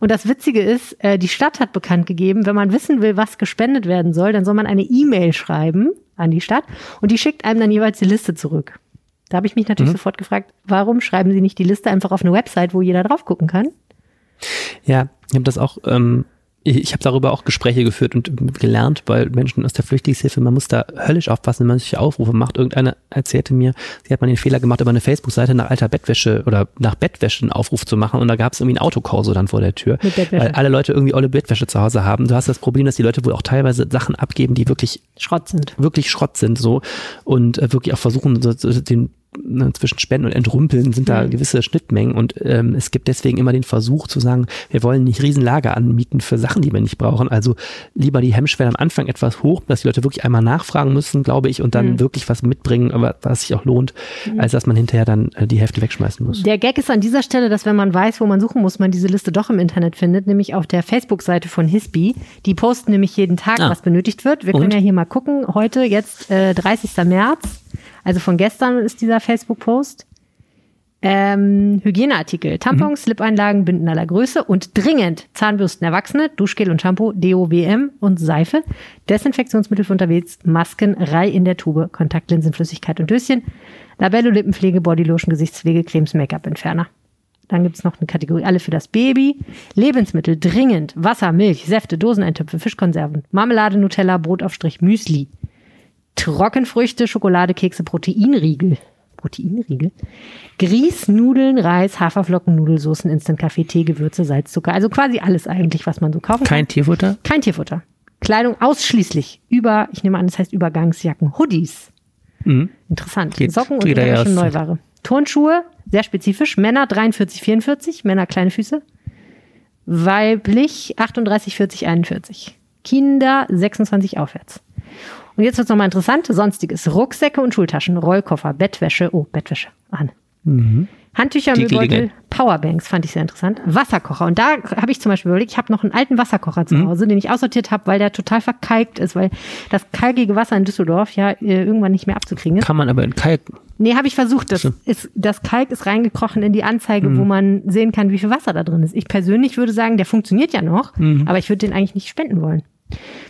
Und das Witzige ist, äh, die Stadt hat bekannt gegeben, wenn man wissen will, was gespendet werden soll, dann soll man eine E-Mail schreiben an die Stadt und die schickt einem dann jeweils die Liste zurück. Da habe ich mich natürlich mhm. sofort gefragt, warum schreiben Sie nicht die Liste einfach auf eine Website, wo jeder drauf gucken kann? Ja, ich habe das auch, ähm, ich habe darüber auch Gespräche geführt und gelernt bei Menschen aus der Flüchtlingshilfe. Man muss da höllisch aufpassen, wenn man solche Aufrufe macht. Irgendeine erzählte mir, sie hat mal den Fehler gemacht, über eine Facebook-Seite nach alter Bettwäsche oder nach Bettwäsche einen Aufruf zu machen und da gab es irgendwie ein Autokorso dann vor der Tür, weil alle Leute irgendwie olle Bettwäsche zu Hause haben. Du hast das Problem, dass die Leute wohl auch teilweise Sachen abgeben, die wirklich Schrott sind. Wirklich Schrott sind so und äh, wirklich auch versuchen, so, so, den Ne, zwischen Spenden und Entrumpeln sind da mhm. gewisse Schnittmengen und ähm, es gibt deswegen immer den Versuch zu sagen, wir wollen nicht Riesenlager anmieten für Sachen, die wir nicht brauchen. Also lieber die Hemmschwelle am Anfang etwas hoch, dass die Leute wirklich einmal nachfragen müssen, glaube ich, und dann mhm. wirklich was mitbringen, was sich auch lohnt, mhm. als dass man hinterher dann äh, die Hälfte wegschmeißen muss. Der Gag ist an dieser Stelle, dass wenn man weiß, wo man suchen muss, man diese Liste doch im Internet findet, nämlich auf der Facebook-Seite von Hisby. Die posten nämlich jeden Tag, ah. was benötigt wird. Wir und? können ja hier mal gucken. Heute, jetzt äh, 30. März. Also von gestern ist dieser Facebook-Post. Ähm, Hygieneartikel, Tampons, mhm. Slip-Einlagen, Binden aller Größe und dringend Zahnbürsten Erwachsene, Duschgel und Shampoo, DOWM und Seife, Desinfektionsmittel für unterwegs, Masken, Rei in der Tube, Kontaktlinsenflüssigkeit und Döschen, Labello, Lippenpflege, Bodylotion, Gesichtspflege, Cremes, Make-up-Entferner. Dann gibt es noch eine Kategorie, alle für das Baby. Lebensmittel, dringend, Wasser, Milch, Säfte, Doseneintöpfe, Fischkonserven, Marmelade, Nutella, Brotaufstrich, Müsli. Trockenfrüchte, Schokolade, Kekse, Proteinriegel. Proteinriegel. Grieß, Nudeln, Reis, Haferflocken, Nudelsoßen, Instant-Kaffee, Tee, Gewürze, Salz, Zucker. Also quasi alles eigentlich, was man so kaufen kann. Kein Tierfutter? Kein Tierfutter. Kleidung ausschließlich über, ich nehme an, das heißt Übergangsjacken, Hoodies. Mhm. Interessant. Geht, Socken und schon Neuware. Turnschuhe, sehr spezifisch. Männer 43, 44, Männer kleine Füße. Weiblich 38, 40, 41. Kinder 26 aufwärts. Und jetzt wird es nochmal interessant. Sonstiges. Rucksäcke und Schultaschen, Rollkoffer, Bettwäsche. Oh, Bettwäsche an. Mhm. Handtücher, Müllbeutel, Powerbanks fand ich sehr interessant. Wasserkocher. Und da habe ich zum Beispiel überlegt, ich habe noch einen alten Wasserkocher zu mhm. Hause, den ich aussortiert habe, weil der total verkalkt ist, weil das kalkige Wasser in Düsseldorf ja äh, irgendwann nicht mehr abzukriegen ist. Kann man aber in Kalk. Nee, habe ich versucht. Das, ist, das Kalk ist reingekrochen in die Anzeige, mhm. wo man sehen kann, wie viel Wasser da drin ist. Ich persönlich würde sagen, der funktioniert ja noch, mhm. aber ich würde den eigentlich nicht spenden wollen.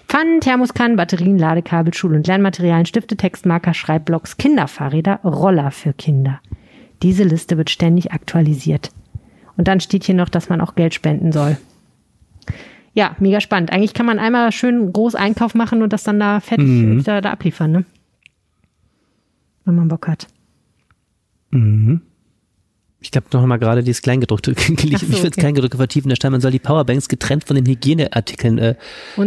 Pfannen, Thermoskannen, Batterien, Ladekabel, Schul- und Lernmaterialien, Stifte, Textmarker, Schreibblocks, Kinderfahrräder, Roller für Kinder. Diese Liste wird ständig aktualisiert. Und dann steht hier noch, dass man auch Geld spenden soll. Ja, mega spannend. Eigentlich kann man einmal schön groß Einkauf machen und das dann da fertig mhm. da, da abliefern, ne? Wenn man Bock hat. Mhm ich glaube noch mal gerade dieses Kleingedruckte gelesen. So, ich will okay. Kleingedruckte vertiefen. Da stand, man soll die Powerbanks getrennt von den Hygieneartikeln äh,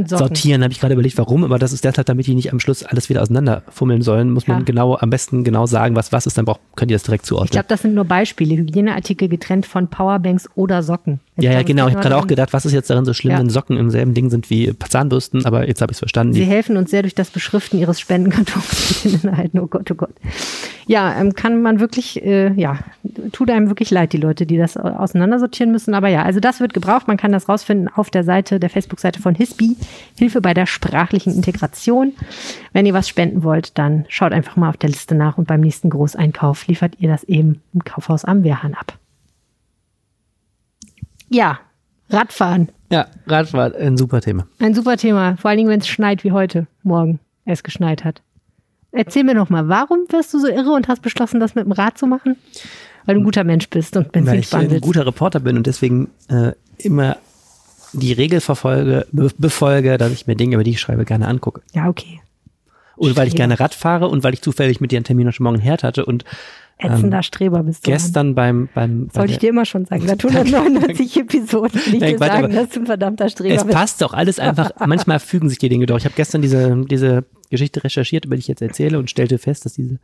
sortieren. Habe ich gerade überlegt, warum. Aber das ist deshalb, damit die nicht am Schluss alles wieder auseinanderfummeln sollen, muss ja. man genau, am besten genau sagen, was was ist. Dann braucht, könnt ihr das direkt zuordnen. Ich glaube, das sind nur Beispiele. Hygieneartikel getrennt von Powerbanks oder Socken. Jetzt ja, ja, genau. Ich habe gerade auch gedacht, was ist jetzt darin so schlimm, ja. wenn Socken im selben Ding sind wie Zahnbürsten. Aber jetzt habe ich es verstanden. Sie helfen uns sehr durch das Beschriften ihres Spendenkartons. oh Gott, oh Gott. Ja, ähm, kann man wirklich, äh, ja, tut einem wirklich leid, die Leute, die das auseinandersortieren müssen. Aber ja, also das wird gebraucht. Man kann das rausfinden auf der Seite, der Facebook-Seite von HISBI, Hilfe bei der sprachlichen Integration. Wenn ihr was spenden wollt, dann schaut einfach mal auf der Liste nach und beim nächsten Großeinkauf liefert ihr das eben im Kaufhaus am Wehrhahn ab. Ja, Radfahren. Ja, Radfahren, ein super Thema. Ein super Thema, vor allen Dingen, wenn es schneit wie heute Morgen es geschneit hat. Erzähl mir noch mal, warum wirst du so irre und hast beschlossen, das mit dem Rad zu machen? Weil du ein guter Mensch bist und Benzin Weil ich ein guter Reporter bin und deswegen äh, immer die Regel verfolge, be befolge, dass ich mir Dinge, über die ich schreibe, gerne angucke. Ja, okay. Und weil ich gerne Rad fahre und weil ich zufällig mit dir einen Termin heute Morgen Herd hatte und Ätzender Ähm, Streber bist du. Mann. gestern beim, beim bei Sollte ich dir immer schon sagen. Seit 199 Episoden will ich Nein, dir warte, sagen, dass du ein verdammter Streber Es bist. passt doch alles einfach. Manchmal fügen sich die Dinge doch. Ich habe gestern diese, diese Geschichte recherchiert, über die ich jetzt erzähle und stellte fest, dass diese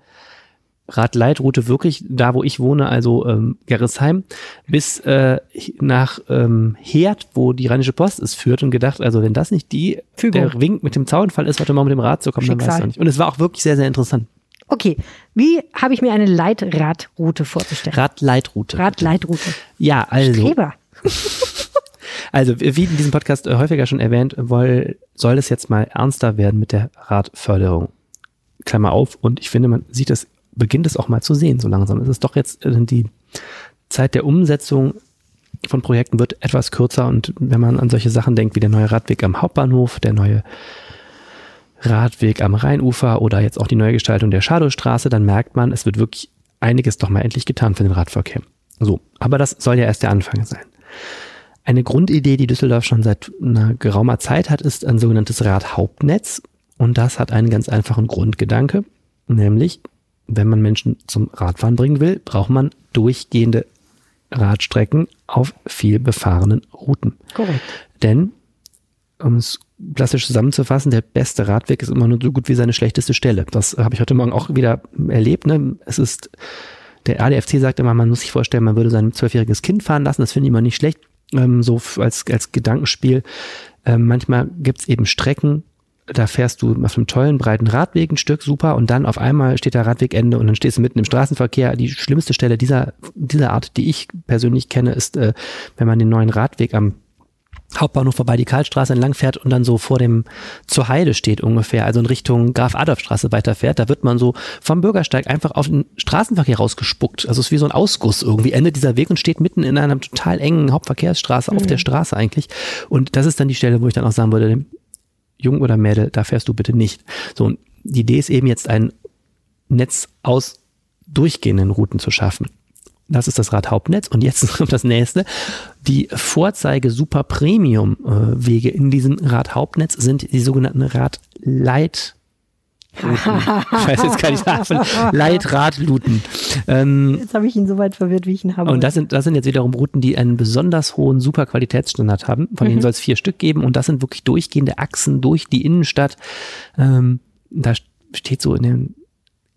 Radleitroute wirklich da, wo ich wohne, also ähm, Gerresheim, bis äh, nach ähm, Herd, wo die Rheinische Post ist, führt und gedacht, also wenn das nicht die, Fügung. der Wink mit dem Zaunfall ist, heute Morgen mit dem Rad zu kommen, dann weiß Schicksal. ich nicht. Und es war auch wirklich sehr, sehr interessant. Okay, wie habe ich mir eine Leitradroute vorzustellen? Radleitroute. Radleitroute. Ja, also. Streber. Also, wie in diesem Podcast häufiger schon erwähnt, soll es jetzt mal ernster werden mit der Radförderung. Klammer auf. Und ich finde, man sieht es, beginnt es auch mal zu sehen, so langsam. Es ist doch jetzt äh, die Zeit der Umsetzung von Projekten wird etwas kürzer und wenn man an solche Sachen denkt, wie der neue Radweg am Hauptbahnhof, der neue Radweg am Rheinufer oder jetzt auch die neue Gestaltung der Schadowstraße, dann merkt man, es wird wirklich einiges doch mal endlich getan für den Radverkehr. So, aber das soll ja erst der Anfang sein. Eine Grundidee, die Düsseldorf schon seit einer geraumer Zeit hat, ist ein sogenanntes Radhauptnetz. Und das hat einen ganz einfachen Grundgedanke, nämlich, wenn man Menschen zum Radfahren bringen will, braucht man durchgehende Radstrecken auf viel befahrenen Routen. Korrekt. Denn, um es plastisch zusammenzufassen, der beste Radweg ist immer nur so gut wie seine schlechteste Stelle. Das habe ich heute Morgen auch wieder erlebt. Ne? Es ist, der ADFC sagt immer, man muss sich vorstellen, man würde sein zwölfjähriges Kind fahren lassen. Das finde ich immer nicht schlecht, ähm, so als, als Gedankenspiel. Ähm, manchmal gibt es eben Strecken, da fährst du auf einem tollen, breiten Radweg ein Stück, super, und dann auf einmal steht der Radwegende und dann stehst du mitten im Straßenverkehr. Die schlimmste Stelle dieser, dieser Art, die ich persönlich kenne, ist, äh, wenn man den neuen Radweg am Hauptbahnhof vorbei die Karlstraße entlang fährt und dann so vor dem zur Heide steht ungefähr, also in Richtung Graf Adolf Straße weiterfährt, da wird man so vom Bürgersteig einfach auf den Straßenverkehr rausgespuckt. Also es ist wie so ein Ausguss irgendwie, endet dieser Weg und steht mitten in einer total engen Hauptverkehrsstraße auf der Straße eigentlich. Und das ist dann die Stelle, wo ich dann auch sagen würde, Jung oder Mädel, da fährst du bitte nicht. So, und die Idee ist eben jetzt ein Netz aus durchgehenden Routen zu schaffen. Das ist das Radhauptnetz. Und jetzt kommt das nächste. Die Vorzeige Super Premium äh, Wege in diesem Radhauptnetz sind die sogenannten Radleit. ich weiß jetzt gar nicht. Leitradluten. Ähm, Jetzt habe ich ihn so weit verwirrt, wie ich ihn habe. und das sind, das sind jetzt wiederum Routen, die einen besonders hohen super Qualitätsstandard haben. Von denen soll es vier Stück geben und das sind wirklich durchgehende Achsen durch die Innenstadt. Ähm, da steht so in dem,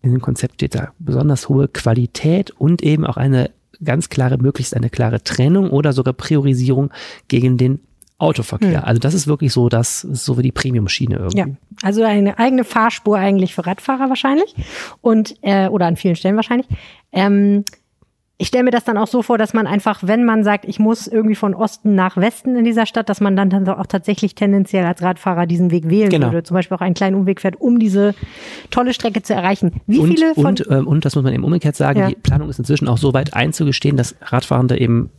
in dem Konzept steht da besonders hohe Qualität und eben auch eine ganz klare, möglichst eine klare Trennung oder sogar Priorisierung gegen den Autoverkehr. Also das ist wirklich so, das so wie die Premium-Schiene irgendwie. Ja, also eine eigene Fahrspur eigentlich für Radfahrer wahrscheinlich und äh, oder an vielen Stellen wahrscheinlich. Ähm, ich stelle mir das dann auch so vor, dass man einfach, wenn man sagt, ich muss irgendwie von Osten nach Westen in dieser Stadt, dass man dann, dann auch tatsächlich tendenziell als Radfahrer diesen Weg wählen Genau. würde. Zum Beispiel auch einen kleinen Umweg fährt, um diese tolle Strecke zu erreichen. Wie und, viele von und, ähm, und das muss man eben umgekehrt sagen, Ja. die Planung ist inzwischen auch so weit einzugestehen, dass Radfahrende eben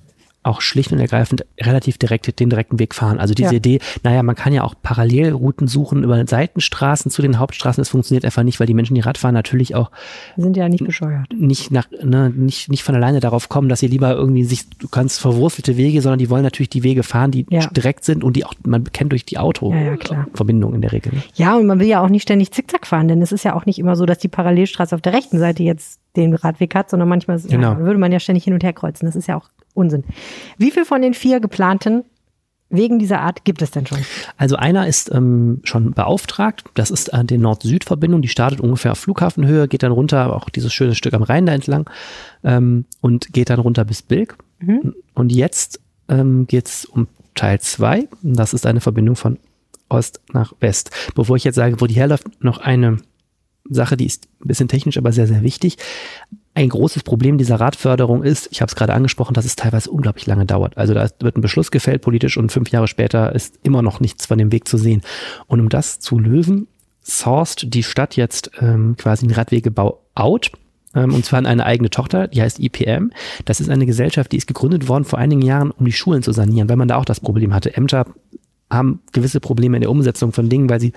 auch schlicht und ergreifend relativ direkt den direkten Weg fahren. Also diese Ja. Idee, naja, man kann ja auch Parallelrouten suchen über Seitenstraßen zu den Hauptstraßen. Das funktioniert einfach nicht, weil die Menschen, die Radfahren, natürlich auch sind ja nicht bescheuert? nicht nach, ne, nicht, nicht von alleine darauf kommen, dass sie lieber irgendwie sich, du kannst verwurzelte Wege, sondern die wollen natürlich die Wege fahren, die Ja. direkt sind und die auch man kennt durch die Ja, ja. Autoverbindung in der Regel. Ne? Ja, und man will ja auch nicht ständig zickzack fahren, denn es ist ja auch nicht immer so, dass die Parallelstraße auf der rechten Seite jetzt den Radweg hat, sondern manchmal Genau. ja, würde man ja ständig hin und her kreuzen. Das ist ja auch Unsinn. Wie viel von den vier geplanten Wegen dieser Art gibt es denn schon? Also einer ist ähm, schon beauftragt. Das ist äh, die Nord-Süd-Verbindung. Die startet ungefähr auf Flughafenhöhe, geht dann runter, auch dieses schöne Stück am Rhein da entlang ähm, und geht dann runter bis Bilk. Und jetzt ähm, geht es um Teil 2. Das ist eine Verbindung von Ost nach West. Bevor ich jetzt sage, wo die herläuft, noch eine Sache, die ist ein bisschen technisch, aber sehr, sehr wichtig. Ein großes Problem dieser Radförderung ist, ich habe es gerade angesprochen, dass es teilweise unglaublich lange dauert. Also da wird ein Beschluss gefällt politisch und fünf Jahre später ist immer noch nichts von dem Weg zu sehen. Und um das zu lösen, sourced die Stadt jetzt ähm, quasi einen Radwegebau out ähm, und zwar an eine eigene Tochter, die heißt IPM. Das ist eine Gesellschaft, die ist gegründet worden vor einigen Jahren, um die Schulen zu sanieren, weil man da auch das Problem hatte. Ämter haben gewisse Probleme in der Umsetzung von Dingen, weil sie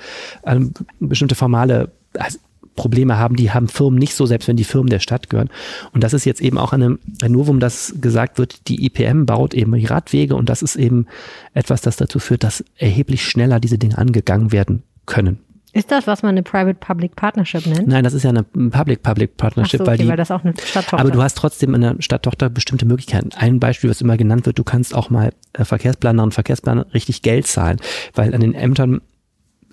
ähm, bestimmte formale also Probleme haben, die haben Firmen nicht so, selbst wenn die Firmen der Stadt gehören. Und das ist jetzt eben auch eine, ein Novum, dass gesagt wird, die IPM baut eben Radwege und das ist eben etwas, das dazu führt, dass erheblich schneller diese Dinge angegangen werden können. Ist das, was man eine Private-Public Partnership nennt? Nein, das ist ja eine Public-Public Partnership, so, okay, weil die weil das auch eine Stadttochter aber du hast trotzdem in der Stadttochter bestimmte Möglichkeiten. Ein Beispiel, was immer genannt wird, du kannst auch mal äh, Verkehrsplanerinnen und Verkehrsplaner richtig Geld zahlen, weil an den Ämtern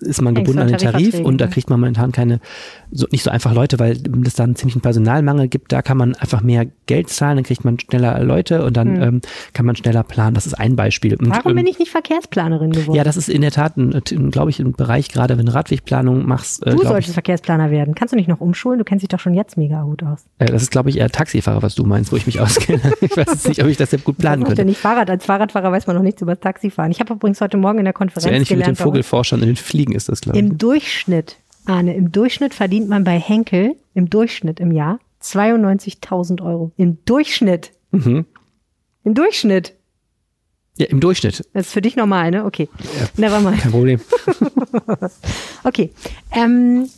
ist man gebunden an den Tarif und da ne? kriegt man momentan keine, so, nicht so einfach Leute, weil es da einen ziemlichen Personalmangel gibt. Da kann man einfach mehr Geld zahlen, dann kriegt man schneller Leute und dann Hm. ähm, kann man schneller planen. Das ist ein Beispiel. Und, Warum ähm, bin ich nicht Verkehrsplanerin geworden? ja, das ist in der Tat, glaube ich, ein Bereich, gerade wenn du Radwegplanung machst, äh, du solltest ich, Verkehrsplaner werden. Kannst du nicht noch umschulen? Du kennst dich doch schon jetzt mega gut aus. äh, das ist, glaube ich, eher Taxifahrer, was du meinst, wo ich mich auskenne. ich weiß jetzt nicht, ob ich das jetzt gut planen Das könnte. nicht Fahrrad. Als Fahrradfahrer weiß man noch nichts über das Taxifahren. Ich habe übrigens heute Morgen in der Konferenz So ähnlich wie mit den gelernt, Vogelforschern in den Fliegen ist das, glaube ich. im Durchschnitt, Arne, im Durchschnitt verdient man bei Henkel im Durchschnitt im Jahr 92.000 Euro. Im Durchschnitt. Mhm. Im Durchschnitt. Ja, im Durchschnitt. Das ist für dich normal, ne? Okay. Never mind. Kein Problem. Okay. Ähm,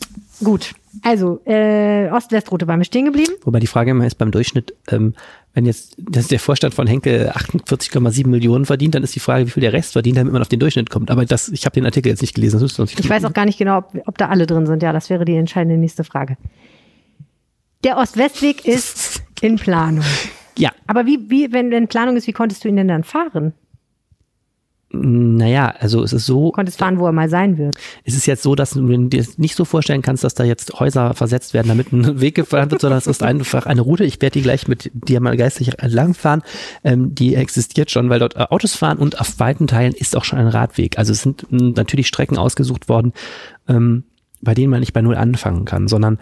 gut. Also, äh, Ost-West-Route waren wir stehen geblieben. Wobei die Frage immer ist beim Durchschnitt, ähm, wenn jetzt dass der Vorstand von Henkel 48,7 Millionen verdient, dann ist die Frage, wie viel der Rest verdient, damit man auf den Durchschnitt kommt. Aber das, ich habe den Artikel jetzt nicht gelesen. Das sonst Ich weiß auch gar nicht genau, ob, ob da alle drin sind. Ja, das wäre die entscheidende nächste Frage. Der Ost-West-Weg ist in Planung. Ja, Aber wie, wie, wenn in Planung ist, wie konntest du ihn denn dann fahren? Naja, also es ist so, Konntest fahren, wo er mal sein wird. es ist jetzt so, dass du dir nicht so vorstellen kannst, dass da jetzt Häuser versetzt werden, damit ein Weg gefahren wird, sondern es ist einfach eine Route. Ich werde die gleich mit dir mal geistig entlangfahren. Ähm, die existiert schon, weil dort äh, Autos fahren und auf weiten Teilen ist auch schon ein Radweg. Also es sind natürlich Strecken ausgesucht worden, ähm, bei denen man nicht bei Null anfangen kann, sondern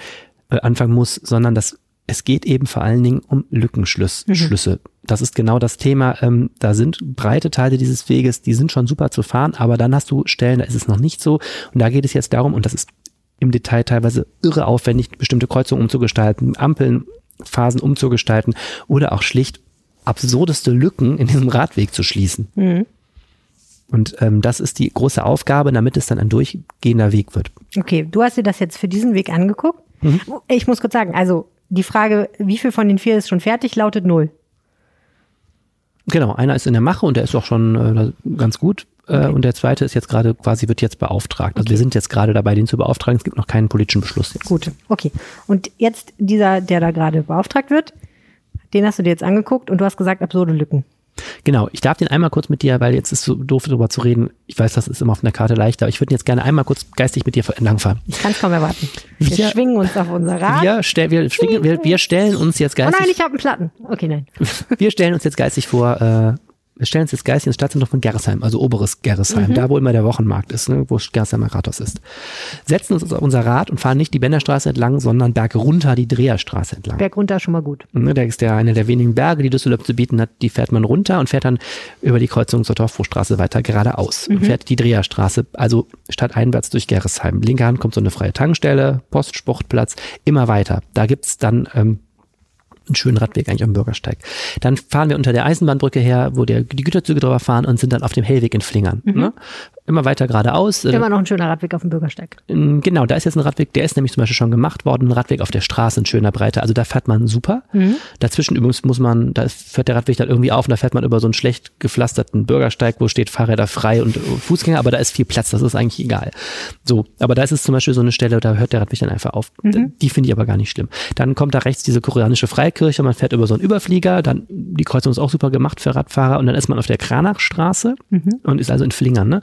äh, anfangen muss, sondern das es geht eben vor allen Dingen um Lückenschlüsse. Schlüsse. Das ist genau das Thema. Ähm, da sind breite Teile dieses Weges, die sind schon super zu fahren, aber dann hast du Stellen, da ist es noch nicht so. Und da geht es jetzt darum, und das ist im Detail teilweise irre aufwendig, bestimmte Kreuzungen umzugestalten, Ampeln, Phasen umzugestalten oder auch schlicht absurdeste Lücken in diesem Radweg zu schließen. Mhm. Und ähm, das ist die große Aufgabe, damit es dann ein durchgehender Weg wird. Okay, du hast dir das jetzt für diesen Weg angeguckt. Mhm. Ich muss kurz sagen, also die Frage, wie viel von den vier ist schon fertig, lautet null. Genau, einer ist in der Mache und der ist auch schon äh, ganz gut. Äh, und der zweite ist jetzt gerade quasi, wird jetzt beauftragt. Also wir sind jetzt gerade dabei, den zu beauftragen. Es gibt noch keinen politischen Beschluss jetzt. Gut, okay. Und jetzt dieser, der da gerade beauftragt wird, den hast du dir jetzt angeguckt und du hast gesagt, absurde Lücken. Genau, ich darf den einmal kurz mit dir, weil jetzt ist so doof darüber zu reden. Ich weiß, das ist immer auf einer Karte leichter, aber ich würde jetzt gerne einmal kurz geistig mit dir entlangfahren. Ich kann es kaum erwarten. Wir, Wir- schwingen uns auf unser Rad. Wir, stell, wir, schwingen- wir, wir stellen uns jetzt oh geistig, nein, ich habe einen Platten. Okay, nein. wir stellen uns jetzt geistig vor, äh, wir stellen uns jetzt geistig ins Stadtzentrum von Gerresheim, also oberes Gerresheim, da wo immer der Wochenmarkt ist, ne, wo Gerresheimer Rathaus ist. Setzen uns auf unser Rad und fahren nicht die Bänderstraße entlang, sondern bergunter die Dreherstraße entlang. Berg runter schon mal gut. Ne, der ist der eine der wenigen Berge, die Düsseldorf zu bieten hat. Die fährt man runter und fährt dann über die Kreuzung zur Dorfbruchstraße weiter geradeaus. Und fährt die Dreherstraße, also stadteinwärts durch Gerresheim. Linke Hand kommt so eine freie Tankstelle, Postsportplatz, immer weiter. Da gibt's dann ähm, einen schönen Radweg eigentlich am Bürgersteig. Dann fahren wir unter der Eisenbahnbrücke her, wo der, die Güterzüge drüber fahren und sind dann auf dem Hellweg in Flingern. Ne? Immer weiter geradeaus. äh, Immer noch ein schöner Radweg auf dem Bürgersteig. Genau, da ist jetzt ein Radweg, der ist nämlich zum Beispiel schon gemacht worden, ein Radweg auf der Straße in schöner Breite. Also da fährt man super. Dazwischen übrigens muss man, da fährt der Radweg dann irgendwie auf und da fährt man über so einen schlecht gepflasterten Bürgersteig, wo steht Fahrräder frei und äh, Fußgänger, aber da ist viel Platz, das ist eigentlich egal. So, aber da ist es zum Beispiel so eine Stelle, da hört der Radweg dann einfach auf. Die finde ich aber gar nicht schlimm. Dann kommt da rechts diese koreanische Freikirche, man fährt über so einen Überflieger, dann die Kreuzung ist auch super gemacht für Radfahrer und dann ist man auf der Kranachstraße und ist also in Flingern, ne?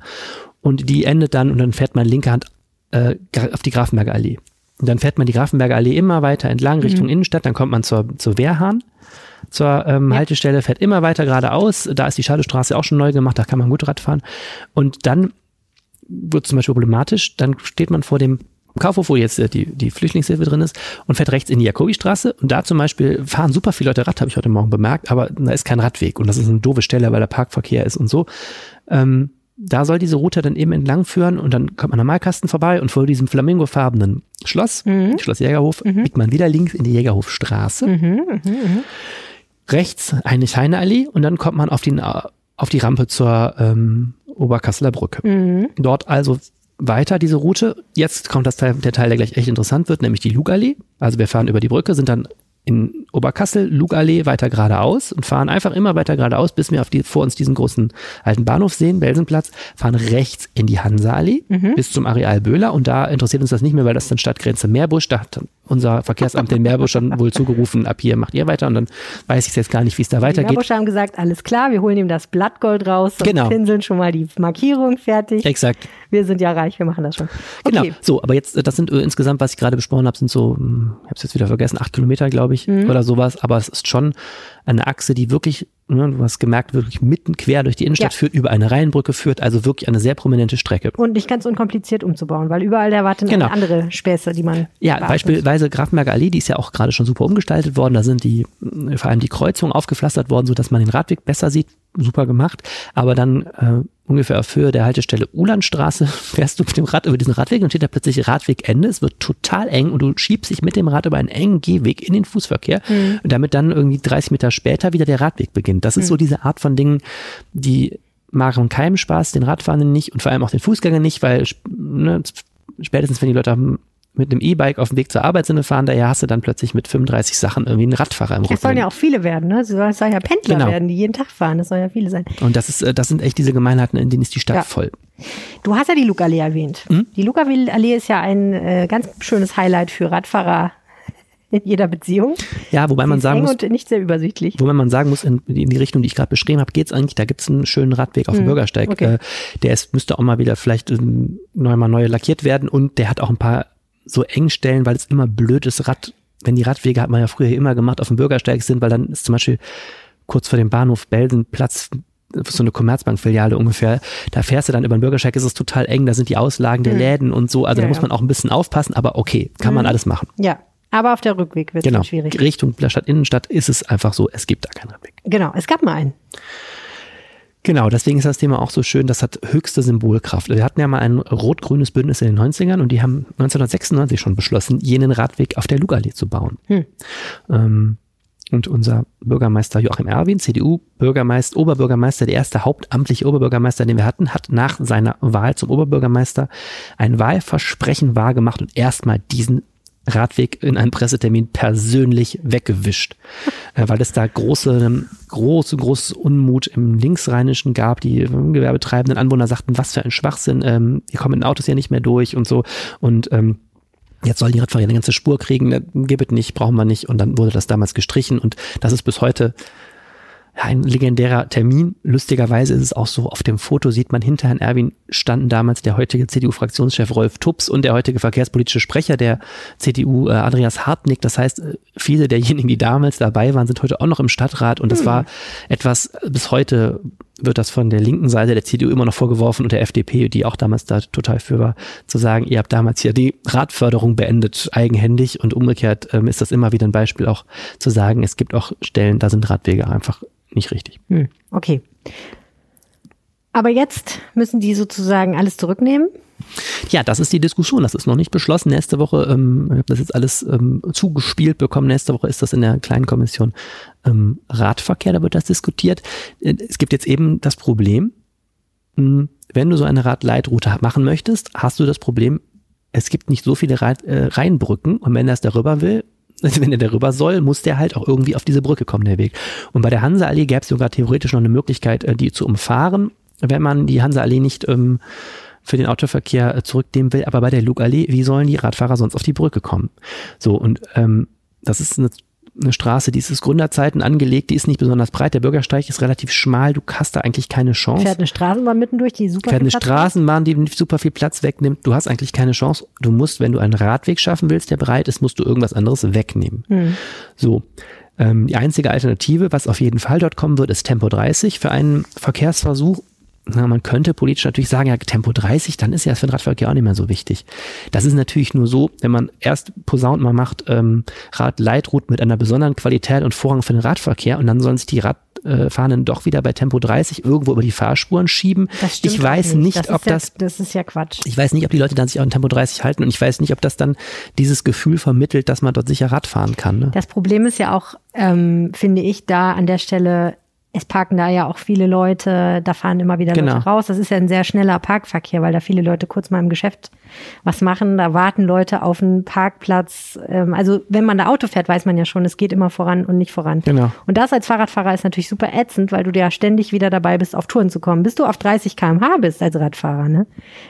Und die endet dann und dann fährt man linke Hand äh, auf die Grafenberger Allee. Und dann fährt man die Grafenberger Allee immer weiter entlang Richtung Innenstadt, dann kommt man zur, zur Wehrhahn, zur ähm, Haltestelle, fährt immer weiter geradeaus. Da ist die Schadestraße auch schon neu gemacht, da kann man gut Rad fahren. Und dann wird zum Beispiel problematisch, dann steht man vor dem Kaufhof, wo jetzt äh, die, die Flüchtlingshilfe drin ist, und fährt rechts in die Jakobistraße. Und da zum Beispiel fahren super viele Leute Rad, habe ich heute Morgen bemerkt, aber da ist kein Radweg. Und das ist eine doofe Stelle, weil der Parkverkehr ist und so. Ähm, da soll diese Route dann eben entlang führen und dann kommt man am Malkasten vorbei und vor diesem flamingofarbenen Schloss, Mhm. Schloss Jägerhof, Mhm. biegt man wieder links in die Jägerhofstraße. Mhm, mhm, mhm. Rechts eine Scheineallee und dann kommt man auf die, auf die Rampe zur ähm, Oberkasseler Brücke. Mhm. Dort also weiter diese Route. Jetzt kommt das Teil, der Teil, der gleich echt interessant wird, nämlich die Lugallee. Also wir fahren über die Brücke, sind dann in Oberkassel, Lugallee weiter geradeaus und fahren einfach immer weiter geradeaus, bis wir auf die, vor uns diesen großen alten Bahnhof sehen, Belsenplatz, fahren rechts in die Hansaallee Mhm. bis zum Areal Böhler und da interessiert uns das nicht mehr, weil das dann Stadtgrenze Meerbusch, da hat unser Verkehrsamt den Meerbusch dann wohl zugerufen, ab hier macht ihr weiter und dann weiß ich jetzt gar nicht, wie es da Die weitergeht. Meerbusche haben gesagt, alles klar, wir holen ihm das Blattgold raus und Genau. pinseln schon mal die Markierung fertig. Exakt. Wir sind ja reich, wir machen das schon. Genau. Okay. So, aber jetzt, das sind äh, insgesamt, was ich gerade besprochen habe, sind so, hm, ich habe es jetzt wieder vergessen, acht Kilometer, glaube ich, Mhm. oder sowas. Aber es ist schon eine Achse, die wirklich, ne, du hast gemerkt, wirklich mitten quer durch die Innenstadt Ja. führt, über eine Rheinbrücke führt, also wirklich eine sehr prominente Strecke. Und nicht ganz unkompliziert umzubauen, weil überall erwarten Genau. andere Späße, die man. Ja, beachten beispielsweise Grafenberger Allee, die ist ja auch gerade schon super umgestaltet worden. Da sind die, mh, vor allem die Kreuzungen aufgepflastert worden, sodass man den Radweg besser sieht. Super gemacht. Aber dann äh, ungefähr auf Höhe der Haltestelle Ulandstraße fährst du mit dem Rad über diesen Radweg und steht da plötzlich Radwegende. Es wird total eng und du schiebst dich mit dem Rad über einen engen Gehweg in den Fußverkehr, Mhm. damit dann irgendwie 30 Meter später wieder der Radweg beginnt. Das ist so diese Art von Dingen, die machen keinem Spaß, den Radfahrenden nicht und vor allem auch den Fußgängern nicht, weil ne, spätestens wenn die Leute mit einem E-Bike auf dem Weg zur Arbeit sind, fahren, daher hast du dann plötzlich mit 35 Sachen irgendwie einen Radfahrer im Es Rücken. sollen ja auch viele werden, ne? Es soll, ja Pendler Genau. werden, die jeden Tag fahren. Das soll ja viele sein. Und das ist, äh, das sind echt diese Gemeinheiten, in denen ist die Stadt Ja. voll. Du hast ja die Lugallee erwähnt. Mhm. Die Lugallee ist ja ein äh, ganz schönes Highlight für Radfahrer in jeder Beziehung. Ja, wobei Sie man sagen muss, und nicht sehr übersichtlich. wobei man sagen muss, in, in die Richtung, die ich gerade beschrieben habe, geht's eigentlich, da gibt's einen schönen Radweg auf dem Mhm, Bürgersteig. okay. Äh, der ist, müsste auch mal wieder vielleicht ähm, neu mal neu lackiert werden und der hat auch ein paar so Engstellen, weil es immer blöd ist, Rad, wenn die Radwege hat man ja früher immer gemacht, auf dem Bürgersteig sind, weil dann ist zum Beispiel kurz vor dem Bahnhof Belsenplatz so eine Commerzbank-Filiale ungefähr, da fährst du dann über den Bürgersteig, ist es total eng, da sind die Auslagen der Mhm. Läden und so, also Ja, da muss man auch ein bisschen aufpassen, aber okay, kann man Mhm. alles machen. Ja, aber auf der Rückweg wird es Genau. schwierig. Richtung Stadt Innenstadt ist es einfach so, es gibt da keinen Radweg. Genau, es gab mal einen. Genau, deswegen ist das Thema auch so schön, das hat höchste Symbolkraft. Wir hatten ja mal ein rot-grünes Bündnis in den 90ern und die haben 1996 schon beschlossen, jenen Radweg auf der Lugallee zu bauen. Hm. Ähm, und unser Bürgermeister Joachim Erwin, CDU, Bürgermeister, Oberbürgermeister, der erste hauptamtliche Oberbürgermeister, den wir hatten, hat nach seiner Wahl zum Oberbürgermeister ein Wahlversprechen wahrgemacht und erstmal diesen Radweg in einem Pressetermin persönlich weggewischt, äh, weil es da große, große, großes Unmut im Linksrheinischen gab. Die äh, gewerbetreibenden Anwohner sagten, was für ein Schwachsinn, ähm, ihr kommt den Autos ja nicht mehr durch und so. Und ähm, Jetzt sollen die Radfahrer eine ganze Spur kriegen, ne, gibt es nicht, brauchen wir nicht. Und dann wurde das damals gestrichen und das ist bis heute ein legendärer Termin. Lustigerweise ist es auch so, auf dem Foto sieht man hinter Herrn Erwin standen damals der heutige CDU-Fraktionschef Rolf Tups und der heutige verkehrspolitische Sprecher der CDU, äh, Andreas Hartnick. Das heißt, äh, viele derjenigen, die damals dabei waren, sind heute auch noch im Stadtrat und das war etwas, bis heute wird das von der linken Seite der CDU immer noch vorgeworfen und der FDP, die auch damals da total für war, zu sagen, ihr habt damals hier die Radförderung beendet, eigenhändig und umgekehrt ähm, ist das immer wieder ein Beispiel auch zu sagen, es gibt auch Stellen, da sind Radwege einfach nicht richtig. Hm, okay. Aber jetzt müssen die sozusagen alles zurücknehmen. Ja, das ist die Diskussion. Das ist noch nicht beschlossen. Nächste Woche, ähm, ich habe das jetzt alles ähm, zugespielt bekommen. Nächste Woche ist das in der kleinen Kommission ähm, Radverkehr, da wird das diskutiert. Äh, Es gibt jetzt eben das Problem, mh, wenn du so eine Radleitroute machen möchtest, hast du das Problem, es gibt nicht so viele Rad, äh, Rheinbrücken und wenn er es darüber will, wenn er darüber soll, muss der halt auch irgendwie auf diese Brücke kommen, der Weg. Und bei der Hanseallee gäbe es sogar theoretisch noch eine Möglichkeit, äh, die zu umfahren, wenn man die Hanseallee nicht ähm, für den Autoverkehr äh, zurücknehmen will. Aber bei der Lugallee, wie sollen die Radfahrer sonst auf die Brücke kommen? So, und ähm, das ist eine, eine Straße, die ist aus Gründerzeiten angelegt, die ist nicht besonders breit, der Bürgersteig ist relativ schmal, du hast da eigentlich keine Chance. Fährt eine Straßenbahn mittendurch, die super Fährt viel eine Platz Straßenbahn, die nicht super viel Platz wegnimmt. Du hast eigentlich keine Chance. Du musst, wenn du einen Radweg schaffen willst, der breit ist, musst du irgendwas anderes wegnehmen. Hm. So. Ähm, die einzige Alternative, was auf jeden Fall dort kommen wird, ist Tempo 30 für einen Verkehrsversuch. Na, man könnte politisch natürlich sagen, ja, Tempo 30, dann ist ja für den Radverkehr auch nicht mehr so wichtig. Das ist natürlich nur so, wenn man erst posaunt, man macht ähm, Radleitrouten mit einer besonderen Qualität und Vorrang für den Radverkehr und dann sollen sich die äh, Fahrenden doch wieder bei Tempo 30 irgendwo über die Fahrspuren schieben. Das ich weiß nicht, nicht das ob ja, das Das ist ja Quatsch. ich weiß nicht, ob die Leute dann sich auch in Tempo 30 halten und ich weiß nicht, ob das dann dieses Gefühl vermittelt, dass man dort sicher Rad fahren kann. Ne? Das Problem ist ja auch, ähm, finde ich, da an der Stelle, es parken da ja auch viele Leute, da fahren immer wieder Genau. Leute raus. Das ist ja ein sehr schneller Parkverkehr, weil da viele Leute kurz mal im Geschäft was machen. Da warten Leute auf einen Parkplatz. Ähm, also wenn man da Auto fährt, weiß man ja schon, es geht immer voran und nicht voran. Genau. Und das als Fahrradfahrer ist natürlich super ätzend, weil du ja ständig wieder dabei bist, auf Touren zu kommen. Bis du auf 30 km/h bist als Radfahrer, ne?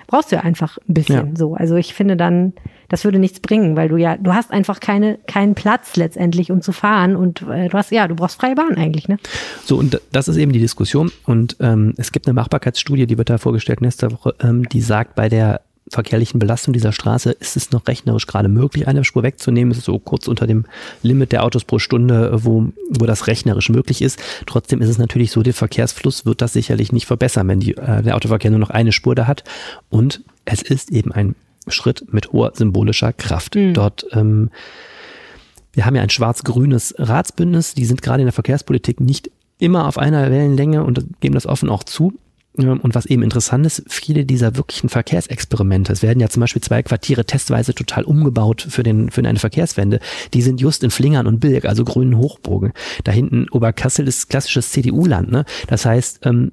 Brauchst du ja einfach ein bisschen Ja. so. Also ich finde dann, das würde nichts bringen, weil du ja, du hast einfach keine, keinen Platz letztendlich, um zu fahren und äh, du hast, ja, du brauchst freie Bahn eigentlich, ne? So, und das ist eben die Diskussion. Und ähm, es gibt eine Machbarkeitsstudie, die wird da vorgestellt nächste Woche, ähm, die sagt, bei der verkehrlichen Belastung dieser Straße ist es noch rechnerisch gerade möglich, eine Spur wegzunehmen. Es ist so kurz unter dem Limit der Autos pro Stunde, äh, wo, wo das rechnerisch möglich ist. Trotzdem ist es natürlich so, der Verkehrsfluss wird das sicherlich nicht verbessern, wenn die, äh, der Autoverkehr nur noch eine Spur da hat. Und es ist eben ein Schritt mit hoher symbolischer Kraft. Dort ähm, wir haben ja ein schwarz-grünes Ratsbündnis, die sind gerade in der Verkehrspolitik nicht immer auf einer Wellenlänge und geben das offen auch zu. Ähm, Und was eben interessant ist, viele dieser wirklichen Verkehrsexperimente, es werden ja zum Beispiel zwei Quartiere testweise total umgebaut für, den, für eine Verkehrswende, die sind just in Flingern und Bilk, also grünen Hochburgen. Da hinten Oberkassel ist klassisches CDU-Land. Ne? Das heißt, ähm,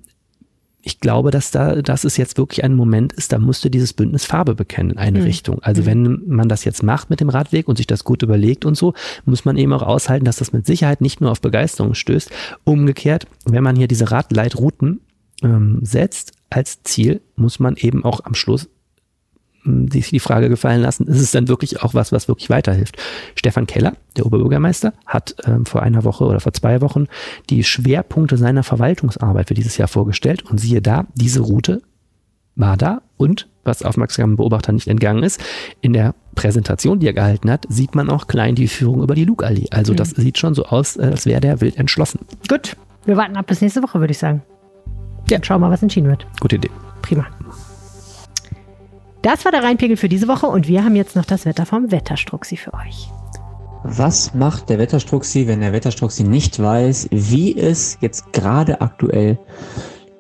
ich glaube, dass da, dass es jetzt wirklich ein Moment ist, da musste dieses Bündnis Farbe bekennen in eine Richtung. Also wenn man das jetzt macht mit dem Radweg und sich das gut überlegt und so, muss man eben auch aushalten, dass das mit Sicherheit nicht nur auf Begeisterung stößt. Umgekehrt, wenn man hier diese Radleitrouten ähm, setzt als Ziel, muss man eben auch am Schluss mh, sich die Frage gefallen lassen, ist es dann wirklich auch was, was wirklich weiterhilft? Stefan Keller, der Oberbürgermeister, hat ähm, vor einer Woche oder vor zwei Wochen die Schwerpunkte seiner Verwaltungsarbeit für dieses Jahr vorgestellt und siehe da, diese Route war da und, was aufmerksamen Beobachtern nicht entgangen ist, in der Präsentation, die er gehalten hat, sieht man auch klein die Führung über die Lugallee. Also das sieht schon so aus, äh, als wäre der wild entschlossen. Gut. Wir warten ab bis nächste Woche, würde ich sagen. Ja. Und schauen mal, was entschieden wird. Gute Idee. Prima. Das war der Rheinpegel für diese Woche und wir haben jetzt noch das Wetter vom Wetterstruxi für euch. Was macht der Wetterstruxi, wenn der Wetterstruxi nicht weiß, wie es jetzt gerade aktuell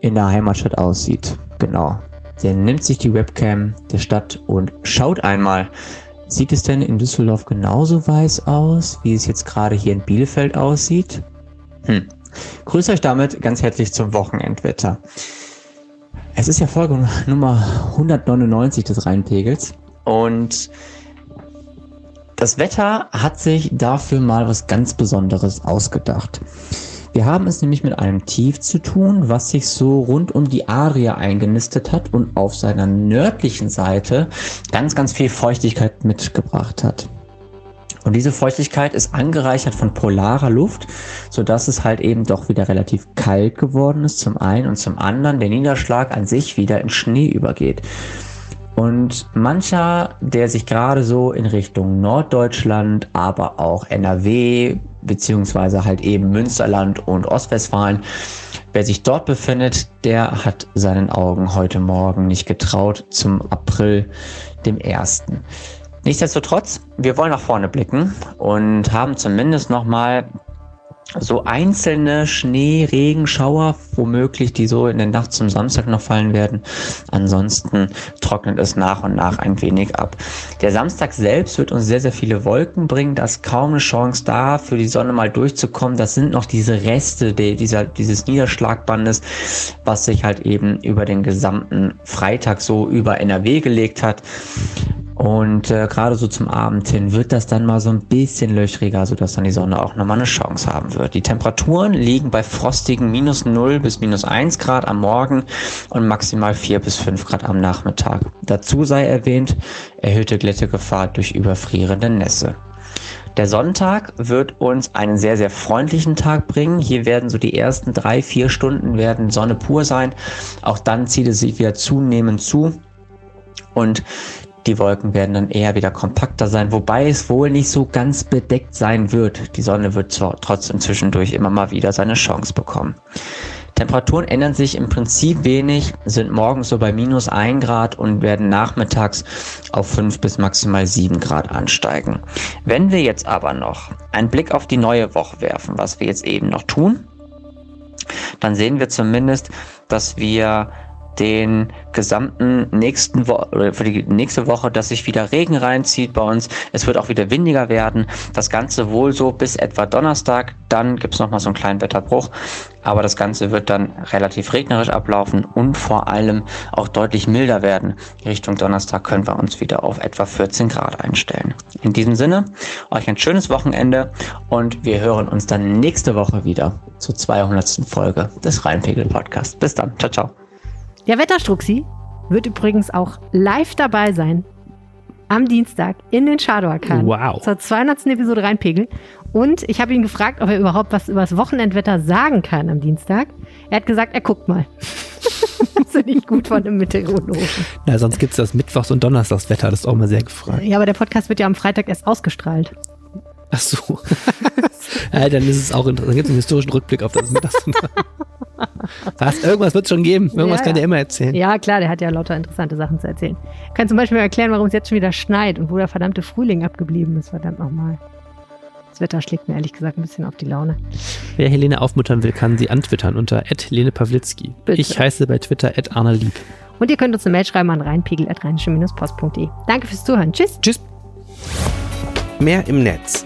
in der Heimatstadt aussieht? Genau. Der nimmt sich die Webcam der Stadt und schaut einmal. Sieht es denn in Düsseldorf genauso weiß aus, wie es jetzt gerade hier in Bielefeld aussieht? Hm. Grüße euch damit ganz herzlich zum Wochenendwetter. Es ist ja Folge Nummer 199 des Rheinpegels und das Wetter hat sich dafür mal was ganz Besonderes ausgedacht. Wir haben es nämlich mit einem Tief zu tun, was sich so rund um die Adria eingenistet hat und auf seiner nördlichen Seite ganz, ganz viel Feuchtigkeit mitgebracht hat. Und diese Feuchtigkeit ist angereichert von polarer Luft, sodass es halt eben doch wieder relativ kalt geworden ist zum einen und zum anderen der Niederschlag an sich wieder in Schnee übergeht. Und mancher, der sich gerade so in Richtung Norddeutschland, aber auch NRW, beziehungsweise halt eben Münsterland und Ostwestfalen, wer sich dort befindet, der hat seinen Augen heute Morgen nicht getraut zum April, dem ersten. Nichtsdestotrotz, wir wollen nach vorne blicken und haben zumindest noch mal so einzelne Schnee-Regenschauer, womöglich, die so in der Nacht zum Samstag noch fallen werden. Ansonsten trocknet es nach und nach ein wenig ab. Der Samstag selbst wird uns sehr, sehr viele Wolken bringen. Da ist kaum eine Chance da, für die Sonne mal durchzukommen. Das sind noch diese Reste dieser, dieses Niederschlagbandes, was sich halt eben über den gesamten Freitag so über NRW gelegt hat. Und äh, gerade so zum Abend hin wird das dann mal so ein bisschen löchriger, sodass dann die Sonne auch nochmal eine Chance haben wird. Die Temperaturen liegen bei frostigen minus 0 bis minus 1 Grad am Morgen und maximal 4 bis 5 Grad am Nachmittag. Dazu sei erwähnt, erhöhte Glättegefahr durch überfrierende Nässe. Der Sonntag wird uns einen sehr, sehr freundlichen Tag bringen. Hier werden so die ersten drei, vier Stunden werden Sonne pur sein. Auch dann zieht es sich wieder zunehmend zu. Und die Wolken werden dann eher wieder kompakter sein, wobei es wohl nicht so ganz bedeckt sein wird. Die Sonne wird trotzdem zwischendurch immer mal wieder seine Chance bekommen. Temperaturen ändern sich im Prinzip wenig, sind morgens so bei minus 1 Grad und werden nachmittags auf 5 bis maximal 7 Grad ansteigen. Wenn wir jetzt aber noch einen Blick auf die neue Woche werfen, was wir jetzt eben noch tun, dann sehen wir zumindest, dass wir den gesamten nächsten Wo oder für die nächste Woche, dass sich wieder Regen reinzieht bei uns. Es wird auch wieder windiger werden. Das Ganze wohl so bis etwa Donnerstag. Dann gibt es nochmal so einen kleinen Wetterbruch. Aber das Ganze wird dann relativ regnerisch ablaufen und vor allem auch deutlich milder werden. Richtung Donnerstag können wir uns wieder auf etwa 14 Grad einstellen. In diesem Sinne, euch ein schönes Wochenende und wir hören uns dann nächste Woche wieder zur 200. Folge des Rheinpegel Podcasts. Bis dann. Ciao, ciao. Der Wetterstruxi wird übrigens auch live dabei sein am Dienstag in den Shadow Wow. zur 200. Episode reinpegeln. Und ich habe ihn gefragt, ob er überhaupt was über das Wochenendwetter sagen kann am Dienstag. Er hat gesagt, er guckt mal. das ist nicht gut von einem Meteorologen. Na, sonst gibt es das Mittwochs- und Donnerstagswetter, das ist auch mal sehr gefragt. Ja, aber der Podcast wird ja am Freitag erst ausgestrahlt. Ach so. ja, dann ist es auch interessant. Dann gibt es einen historischen Rückblick auf das Mittags. Was? Irgendwas wird es schon geben. Irgendwas Ja, kann ja. der immer erzählen. Ja, klar, der hat ja lauter interessante Sachen zu erzählen. Kann zum Beispiel erklären, warum es jetzt schon wieder schneit und wo der verdammte Frühling abgeblieben ist, verdammt nochmal. Das Wetter schlägt mir ehrlich gesagt ein bisschen auf die Laune. Wer Helene aufmuttern will, kann sie antwittern unter Lene Pawlitzki. Bitte. Ich heiße bei Twitter Arne Lieb. Und ihr könnt uns eine Mail schreiben an rheinpegel.rheinische-post.de. Danke fürs Zuhören. Tschüss. Tschüss. Mehr im Netz.